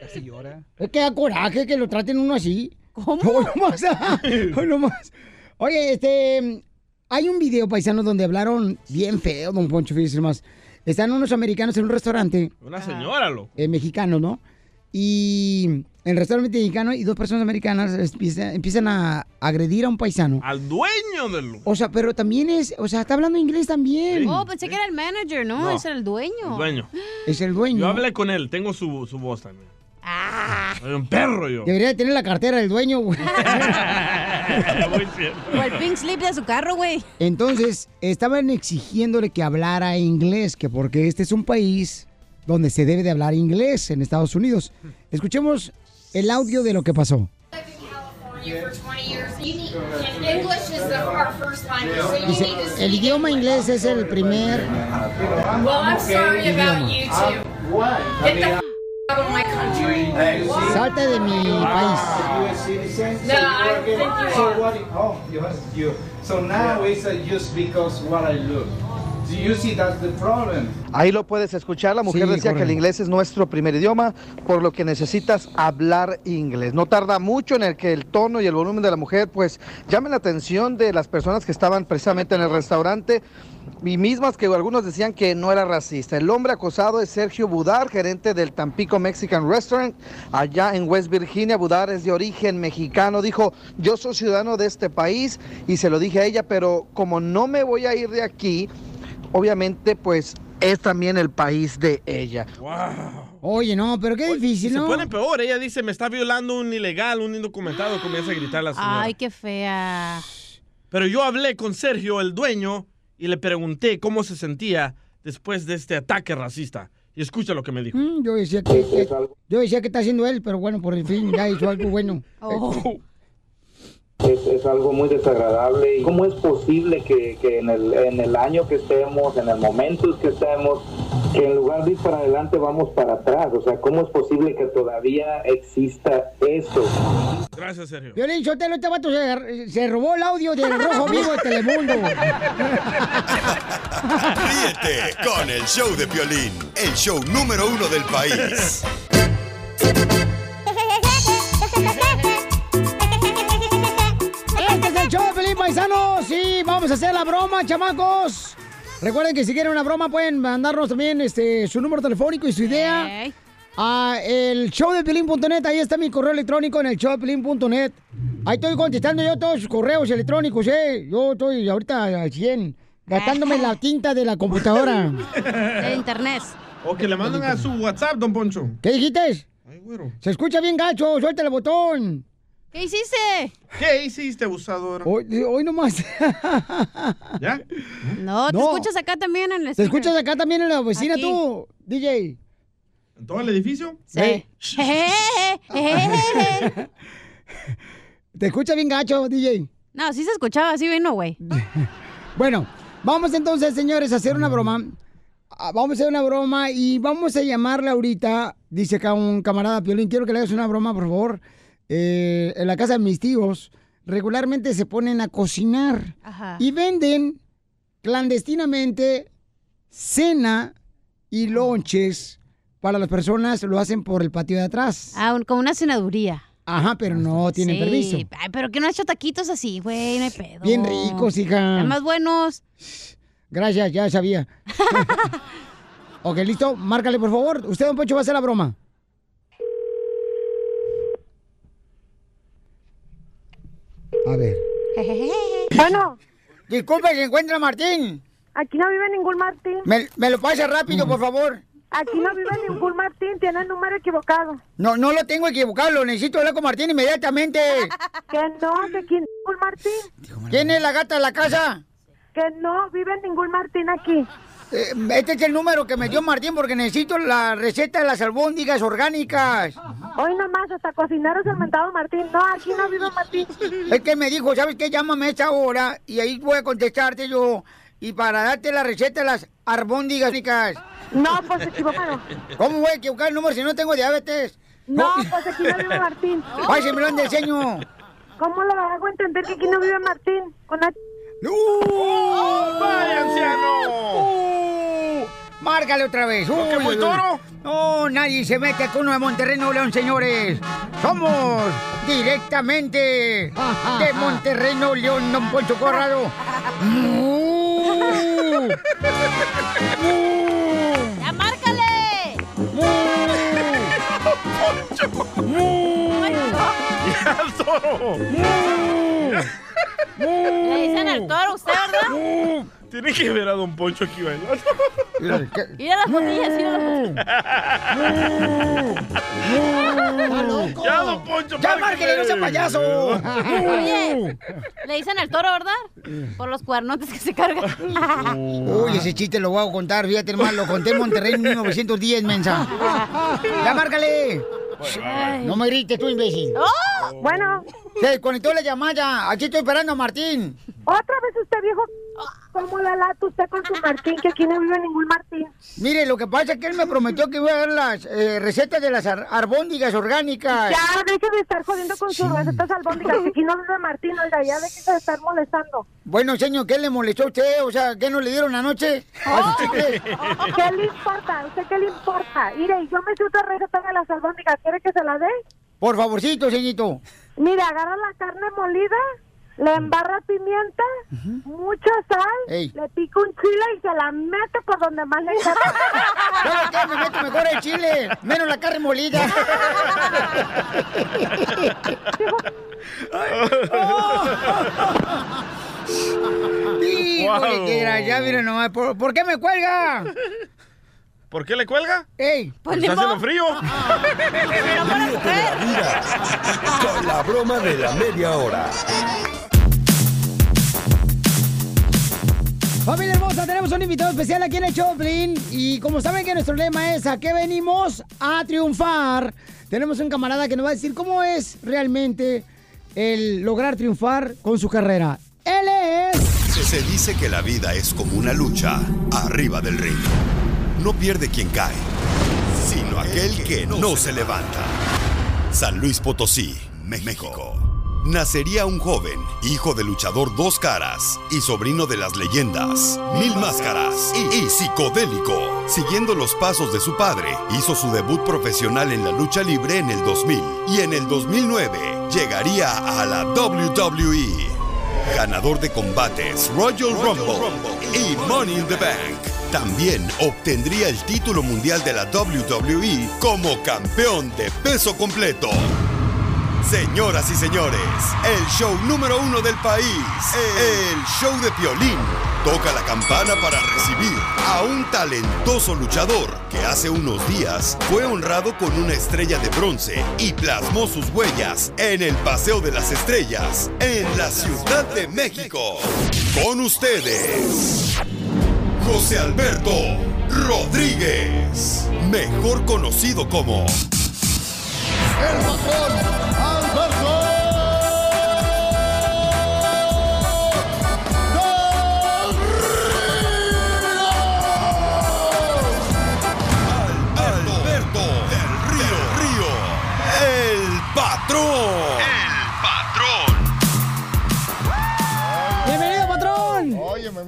Casi llora. Es que da coraje que lo traten uno así. ¿Cómo? Hoy nomás, hoy nomás. Oye, este... Hay un video, paisano, donde hablaron bien feo, don Poncho, fíjese más. Están unos americanos en un restaurante. Una señora, lo. eh, mexicano, ¿no? Y en el restaurante mexicano y dos personas americanas empiezan, empiezan a agredir a un paisano. Al dueño del lugar. O sea, pero también es, o sea, está hablando inglés también. Oh, pensé que era el manager, ¿no? No. Ese era el dueño. El dueño. Es el dueño. Yo hablé con él, tengo su, su voz también. Soy un perro yo. Debería de tener la cartera del dueño, güey. O el pink slip de su carro, güey. Entonces, estaban exigiéndole que hablara inglés, que porque este es un país donde se debe de hablar inglés en Estados Unidos. Escuchemos el audio de lo que pasó. California for 20 years. You need, and English is the, our first language, so you Dice, el idioma inglés es el primer Well, I'm sorry about you two. Get the f- out of my country. Salta de mi país. No, I think you So are. what? Oh, you, you. So now it's uh, just because what I look. Do you see that's the problem? Ahí lo puedes escuchar. La mujer Sí, decía que el inglés es nuestro primer idioma, por lo que necesitas hablar inglés. No tarda mucho en el que el tono y el volumen de la mujer, pues, llamen la atención de las personas que estaban precisamente en el restaurante. Y mismas que algunos decían que no era racista. El hombre acosado es Sergio Budar, gerente del Tampico Mexican Restaurant, allá en West Virginia. Budar es de origen mexicano. Dijo, yo soy ciudadano de este país y se lo dije a ella, pero como no me voy a ir de aquí, obviamente pues es también el país de ella. Oye, no, pero qué difícil, se ¿no? pone peor. Ella dice, me está violando un ilegal, un indocumentado. Comienza a gritar la señora. Ay, qué fea. Pero yo hablé con Sergio, el dueño, y le pregunté cómo se sentía después de este ataque racista. Y escucha lo que me dijo. Mm, Yo decía que, que- yo decía que está haciendo él, pero bueno, por el fin ya hizo algo bueno. Oh. Es, es algo muy desagradable. ¿Y ¿Cómo es posible que, que en, el, en el año que estemos, en el momento que estemos, que en lugar de ir para adelante vamos para atrás? O sea, ¿cómo es posible que todavía exista eso? Gracias, Sergio. Violín Sotelo, este vato se, se robó el audio del Rojo Vivo de Telemundo. Ríete con el show de Piolín, el show número uno del país. Show de Pelín Paisanos. Sí, vamos a hacer la broma, chamacos. Recuerden que si quieren una broma pueden mandarnos también este, su número telefónico y su idea a el showdepelín.net. Ahí está mi correo electrónico en el showdepelín.net. Ahí estoy contestando yo todos sus correos electrónicos, ¿eh? Yo estoy ahorita al 100, gastándome la tinta de la computadora. De internet. O que le mandan a su WhatsApp, don Poncho. ¿Qué dijiste? Ay, güero. Se escucha bien gacho, suelta el botón. ¿Qué hiciste? ¿Qué hiciste, abusador? Hoy, hoy nomás. ¿Ya? No, te No. escuchas acá también en el ¿Te escuchas acá también en la oficina Aquí. tú, DJ? ¿En todo el edificio? Sí. ¿Te escucha bien gacho, DJ? No, sí se escuchaba, así vino, güey. Bueno, vamos entonces, señores, a hacer una broma. Ah, Vamos a hacer una broma y vamos a llamarle ahorita, dice acá un camarada Piolín, quiero que le hagas una broma, por favor. Eh, en la casa de mis tíos regularmente se ponen a cocinar Ajá. y venden clandestinamente cena y lonches para las personas, lo hacen por el patio de atrás. Ah, como una cenaduría. Ajá, pero no tienen Sí. permiso. Ay, pero que no ha hecho taquitos así, güey, no hay pedo. Bien ricos, hija. Están más buenos. Gracias, ya sabía. ok, listo. Márcale, por favor. Usted, don Poncho, va a hacer la broma. A ver. Bueno. Disculpe, ¿se encuentra Martín? Aquí no vive ningún Martín. Me, me lo pasa rápido, por favor. Aquí no vive ningún Martín, tiene el número equivocado. No, no lo tengo equivocado, lo necesito hablar con Martín inmediatamente. Que no, que quién ningún Martín. ¿Quién es la gata de la casa? Que no vive ningún Martín aquí. Eh, este es el número que me dio Martín porque necesito la receta de las albóndigas orgánicas. Hoy nomás, hasta cocinero es el mentado Martín. No, aquí no vive Martín. Es que me dijo, ¿sabes qué? Llámame a esta hora y ahí voy a contestarte yo. Y para darte la receta de las albóndigas orgánicas. No, pues equivocado. ¿Cómo voy a equivocar el número si no tengo diabetes? No, pues aquí no vive Martín. Ay, se me lo enseño. ¿Cómo lo hago entender que aquí no vive Martín? Con la... ¡No! ¡Vaya, anciano! Márcale otra vez. ¿No que Uy, fue uy, toro? No, nadie se mete con uno de Monterrey, Nuevo León, señores. Somos directamente de Monterrey, Nuevo León, Don Poncho Corrado. ¡Ya márcale! ¡Ya, el toro! Le dicen al toro usted, ¿verdad? Tiene que ver a Don Poncho aquí bailando. Mira las botellas, mira las botellas. ¡Ya, Don Poncho! ¡Ya márquele, no sea payaso! Oye, le dicen al toro, ¿verdad? Por los cuernotes que se carga. Uy, ese chiste lo voy a contar, fíjate, hermano, lo conté en Monterrey en 1910, mensa. ¡Ya, márcale! No me grites tú, imbécil. Bueno. Se desconectó la llamada. Aquí estoy esperando a Martín. Otra vez usted, viejo, ¿cómo la lata usted con su Martín? Que aquí no vive ningún Martín. Mire, lo que pasa es que él me prometió que iba a dar las eh, recetas de las ar- arbóndigas orgánicas. Ya, deje de estar jodiendo con sus recetas albóndigas. que Aquí no vive Martín, oiga, ya deje de estar molestando. Bueno, señor, ¿qué le molestó a usted? O sea, ¿qué no le dieron anoche? chicles? ¿Qué le importa? ¿A usted qué le importa? Mire, yo me sé otra receta de las albóndigas. ¿Quiere que se la dé? Por favorcito, señorito. Mire, agarra la carne molida, le embarra pimienta, mucha sal, Ey. le pica un chile y se la mete por donde más le. ¿Sabe qué? Me meto mejor el chile, menos la carne molida. Híjole, Wow. ya mira nomás. ¿Por, por qué me cuelga? ¿Por qué le cuelga? ¡Ey! Porque está haciendo frío. Ríete de la vida con la broma de la media hora. Familia hermosa, tenemos un invitado especial aquí en el Choplin. Y como saben que nuestro lema es ¿a qué venimos? A triunfar. Tenemos un camarada que nos va a decir cómo es realmente el lograr triunfar con su carrera. Él es... Se dice que la vida es como una lucha arriba del ring. No pierde quien cae, sino aquel que no se levanta. San Luis Potosí, México. Nacería un joven, hijo del luchador Dos Caras y sobrino de las leyendas Mil Máscaras y, y psicodélico. Siguiendo los pasos de su padre, hizo su debut profesional en la lucha libre en el 2000 y en el 2009 llegaría a la WWE. Ganador de combates Royal Rumble y Money in the Bank. También obtendría el título mundial de la WWE como campeón de peso completo. Señoras y señores, el show número uno del país, el show de Piolín, toca la campana para recibir a un talentoso luchador que hace unos días fue honrado con una estrella de bronce y plasmó sus huellas en el Paseo de las Estrellas en la Ciudad de México. Con ustedes, José Alberto Rodríguez, mejor conocido como El patrón Alberto. Alberto del Río, Río, el patrón.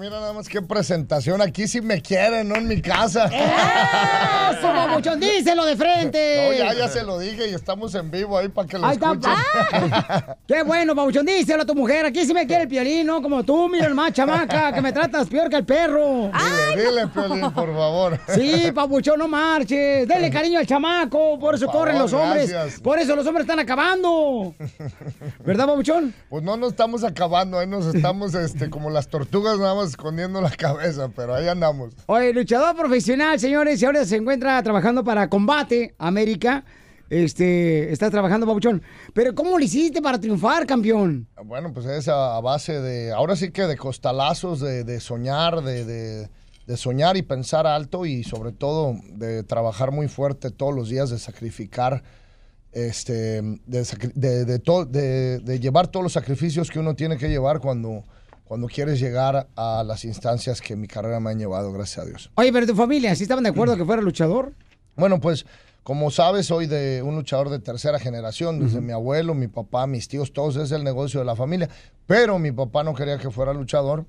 Mira nada más qué presentación. Aquí sí me quieren, no en mi casa. ¡Eso, babuchón! ¡Díselo de frente! No, ya, ya se lo dije y estamos en vivo ahí para que lo escuchen. ¡Ah! ¡Qué bueno, Pabuchón! Díselo a tu mujer. Aquí sí me quiere el piolín, ¿no? Como tú, mira el más chamaca, que me tratas peor que el perro. Dile, dile, Piolín, por favor. Sí, Pabuchón, no marches. Dele cariño al chamaco. Por eso Por corren favor, los hombres. gracias. Por eso los hombres están acabando. ¿Verdad, Pabuchón? Pues no nos estamos acabando, ahí nos estamos este, como las tortugas nada más escondiendo la cabeza, pero ahí andamos. Oye, luchador profesional, señores, y ahora se encuentra trabajando para Combate América. Este, está trabajando, Pabuchón. Pero ¿cómo lo hiciste para triunfar, campeón? Bueno, pues es a, base de, ahora sí que de costalazos, de, de soñar, de, de- de soñar y pensar alto y sobre todo de trabajar muy fuerte todos los días, de sacrificar, este, de, de- de llevar todos los sacrificios que uno tiene que llevar cuando, cuando quieres llegar a las instancias que mi carrera me han llevado, gracias a Dios. Oye, pero tu familia, ¿sí estaban de acuerdo que fuera luchador? Bueno, pues como sabes, soy de un luchador de tercera generación, desde mi abuelo, mi papá, mis tíos, todos es el negocio de la familia, pero mi papá no quería que fuera luchador,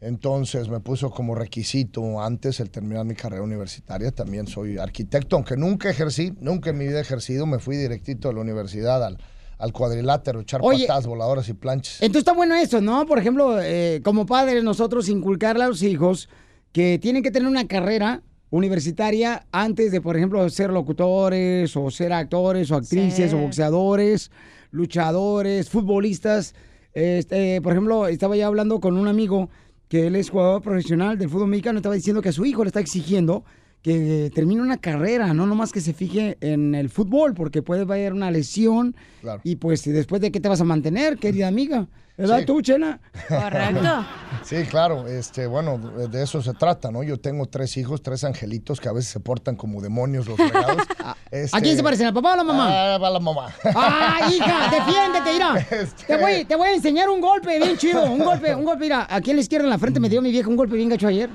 entonces me puso como requisito antes el terminar mi carrera universitaria, también soy arquitecto, aunque nunca ejercí, nunca en mi vida he ejercido, me fui directito de la universidad al, al cuadrilátero, echar Oye. patadas voladoras y planchas. Entonces está bueno eso, ¿no? Por ejemplo, eh, como padres nosotros inculcarle a los hijos que tienen que tener una carrera universitaria antes de, por ejemplo, ser locutores o ser actores o actrices Sí. o boxeadores, luchadores, futbolistas. Este, por ejemplo, estaba ya hablando con un amigo que él es jugador profesional del fútbol mexicano, estaba diciendo que a su hijo le está exigiendo que termine una carrera, no nomás que se fije en el fútbol, porque puede haber una lesión Claro. y pues después de qué te vas a mantener, querida amiga. ¿Verdad Sí. tú, Chena? Correcto. Sí, claro, este, bueno, de eso se trata, ¿no? Yo tengo tres hijos, tres angelitos que a veces se portan como demonios los regados. Este, ¿A quién se parecen, al papá o a la mamá? Ah, a la mamá. ¡Ah, hija! ¡Defiéndete, mira! Este Te, voy, te voy a enseñar un golpe bien chido. Un golpe, un golpe, mira. Aquí en la izquierda en la frente me dio mi vieja un golpe bien gacho ayer.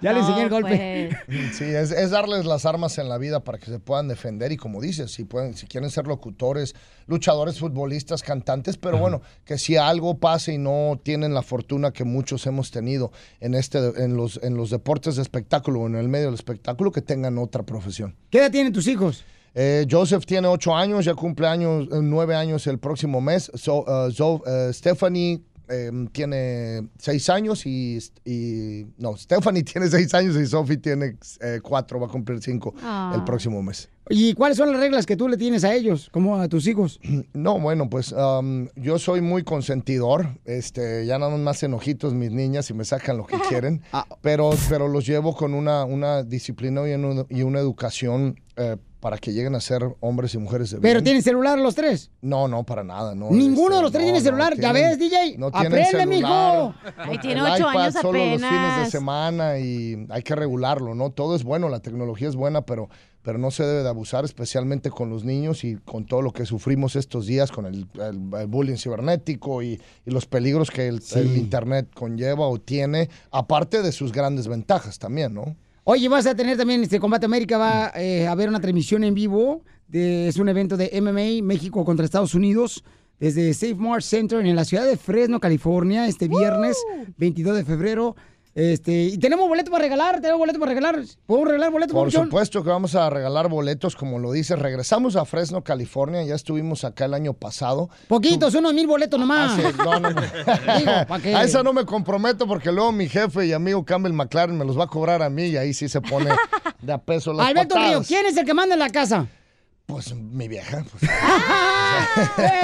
ya le enseñé el golpe. Sí, es, es darles las armas en la vida para que se puedan defender y como dices, si pueden, si quieren ser locutores, luchadores, futbolistas, cantantes, pero bueno, que si algo pasa y no tienen la fortuna que muchos hemos tenido en este, en los, en los deportes de espectáculo o en el medio del espectáculo, que tengan otra profesión. ¿Qué edad tienen tus hijos? Eh, Joseph tiene ocho años, ya cumple años, eh, nueve años el próximo mes. So, uh, uh, Stephanie eh, tiene seis años y, y- No, Stephanie tiene seis años y Sophie tiene eh, cuatro, va a cumplir cinco Ah. el próximo mes. ¿Y cuáles son las reglas que tú le tienes a ellos, como a tus hijos? No, bueno, pues um, yo soy muy consentidor. Este, ya nada más enojitos mis niñas y me sacan lo que quieren. pero, pero los llevo con una, una disciplina y una, y una educación eh, para que lleguen a ser hombres y mujeres de ¿Pero bien. tienen celular los tres? No, no, para nada. No, Ninguno este, de los tres no, tiene no, celular. ya tienen- ves, DJ. No Aprende, celular, mijo. Tiene ocho años solo los fines de semana y hay que regularlo, ¿no? Todo es bueno, la tecnología es buena, pero, pero no se debe de abusar, especialmente con los niños y con todo lo que sufrimos estos días con el, el- el bullying cibernético y, y los peligros que el, el Internet conlleva o tiene, aparte de sus grandes ventajas también, ¿no? Oye, vas a tener también este Combate América, va eh, a haber una transmisión en vivo. De, es un evento de MMA México contra Estados Unidos desde Safe Mart Center en la ciudad de Fresno, California, este viernes 22 de febrero. Este, y tenemos boleto para regalar, tenemos boleto para regalar. ¿Podemos regalar boleto, Por supuesto que vamos a regalar boletos, como lo dices. Regresamos a Fresno, California. Ya estuvimos acá el año pasado. Poquitos, unos mil boletos nomás. Ah, sí, no, no, no. Digo, ¿pa' qué? A eso no me comprometo porque luego mi jefe y amigo Campbell McLaren me los va a cobrar a mí y ahí sí se pone de a peso las Alberto Río, patadas. ¿quién es el que manda en la casa? Pues mi vieja. pues.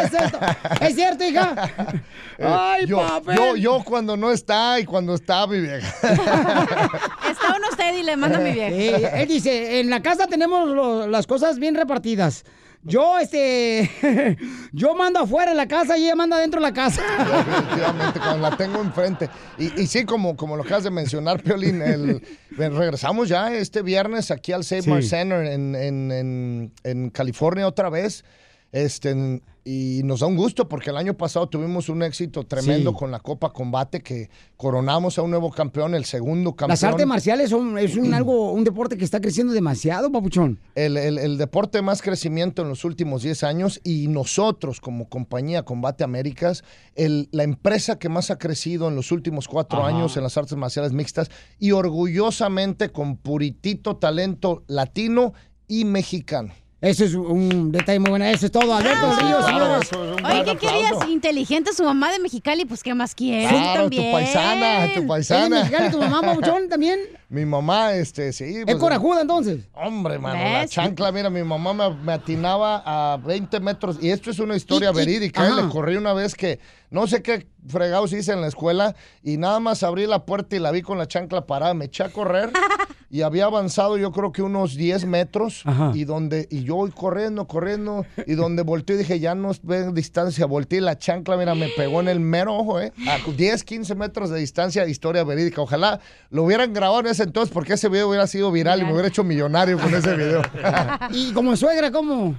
¿Es, cierto? ¿Es cierto, hija? Eh, Ay, yo, papel. yo, yo cuando no está y cuando está mi vieja. Está uno usted y le manda a mi vieja. Eh, él dice, en la casa tenemos lo- las cosas bien repartidas. Yo, este, yo mando afuera la casa y ella manda dentro de la casa. Definitivamente, cuando la tengo enfrente. Y, y sí, como, como lo acabas de mencionar, Piolín, el, regresamos ya este viernes aquí al Save Sí. Center en, en- en- en California otra vez. Este, y nos da un gusto porque el año pasado tuvimos un éxito tremendo Sí. con la Copa Combate que coronamos a un nuevo campeón, el segundo campeón. Las artes marciales son, es un, algo, un deporte que está creciendo demasiado, papuchón. el, el- el deporte de más crecimiento en los últimos 10 años y nosotros como compañía Combate Américas, el- la empresa que más ha crecido en los últimos cuatro Ajá. años en las artes marciales mixtas y orgullosamente con puritito talento latino y mexicano. Eso es un detalle muy bueno. Eso es todo, Alberto sí, Ríos, claro, señores. es Oye, ¿qué querías? Inteligente su mamá de Mexicali, pues ¿qué más quieres? Claro, también. tu paisana, tu ¿Es paisana. mexicana tu mamá, papuchón, también? Mi mamá, este, sí. ¿Es pues, corajuda, entonces? Hombre, mano, la chancla, mira, mi mamá me, me atinaba a 20 metros. Y esto es una historia Y- y- verídica. ¿eh? Le corrí una vez que no sé qué fregados hice en la escuela y nada más abrí la puerta y la vi con la chancla parada. Me eché a correr y había avanzado yo creo que unos 10 metros. Ajá. Y donde y yo voy corriendo, corriendo. Y donde volteé dije, ya no ve distancia. Volteé y la chancla, mira, me pegó en el mero ojo, ¿eh? A 10, 15 metros de distancia, historia verídica. Ojalá lo hubieran grabado en ese entonces porque ese video hubiera sido viral y me hubiera hecho millonario con ese video. Y como suegra, ¿cómo?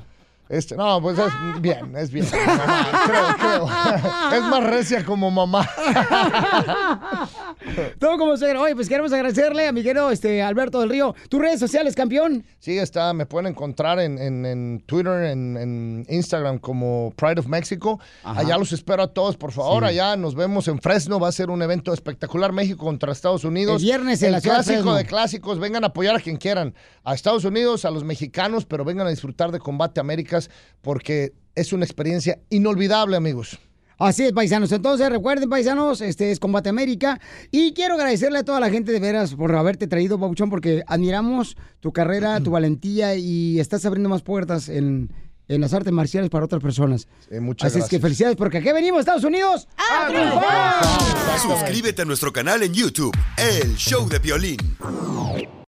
Este, no, pues es bien, es bien. Creo, creo. Es más recia como mamá. Todo como suegra. Oye, pues queremos agradecerle a este, Alberto del Río. ¿Tus redes sociales, campeón? Sí, está, me pueden encontrar en, en- en Twitter, en, en Instagram como Pride of Mexico. Ajá. Allá los espero a todos, por favor. Sí. Allá nos vemos en Fresno. Va a ser un evento espectacular. México contra Estados Unidos. El viernes en El la clásico Fresno. de clásicos. Vengan a apoyar a quien quieran. A Estados Unidos, a los mexicanos, pero vengan a disfrutar de Combate Porque es una experiencia inolvidable, amigos. Así es, paisanos. Entonces, recuerden, paisanos, este es Combate América. Y quiero agradecerle a toda la gente de veras por haberte traído, Babuchón, porque admiramos tu carrera, tu valentía y estás abriendo más puertas en, en las artes marciales para otras personas. muchas Así es que gracias. felicidades, porque aquí venimos, Estados Unidos, a triunfar. Suscríbete a nuestro canal en YouTube, El Show de Violín.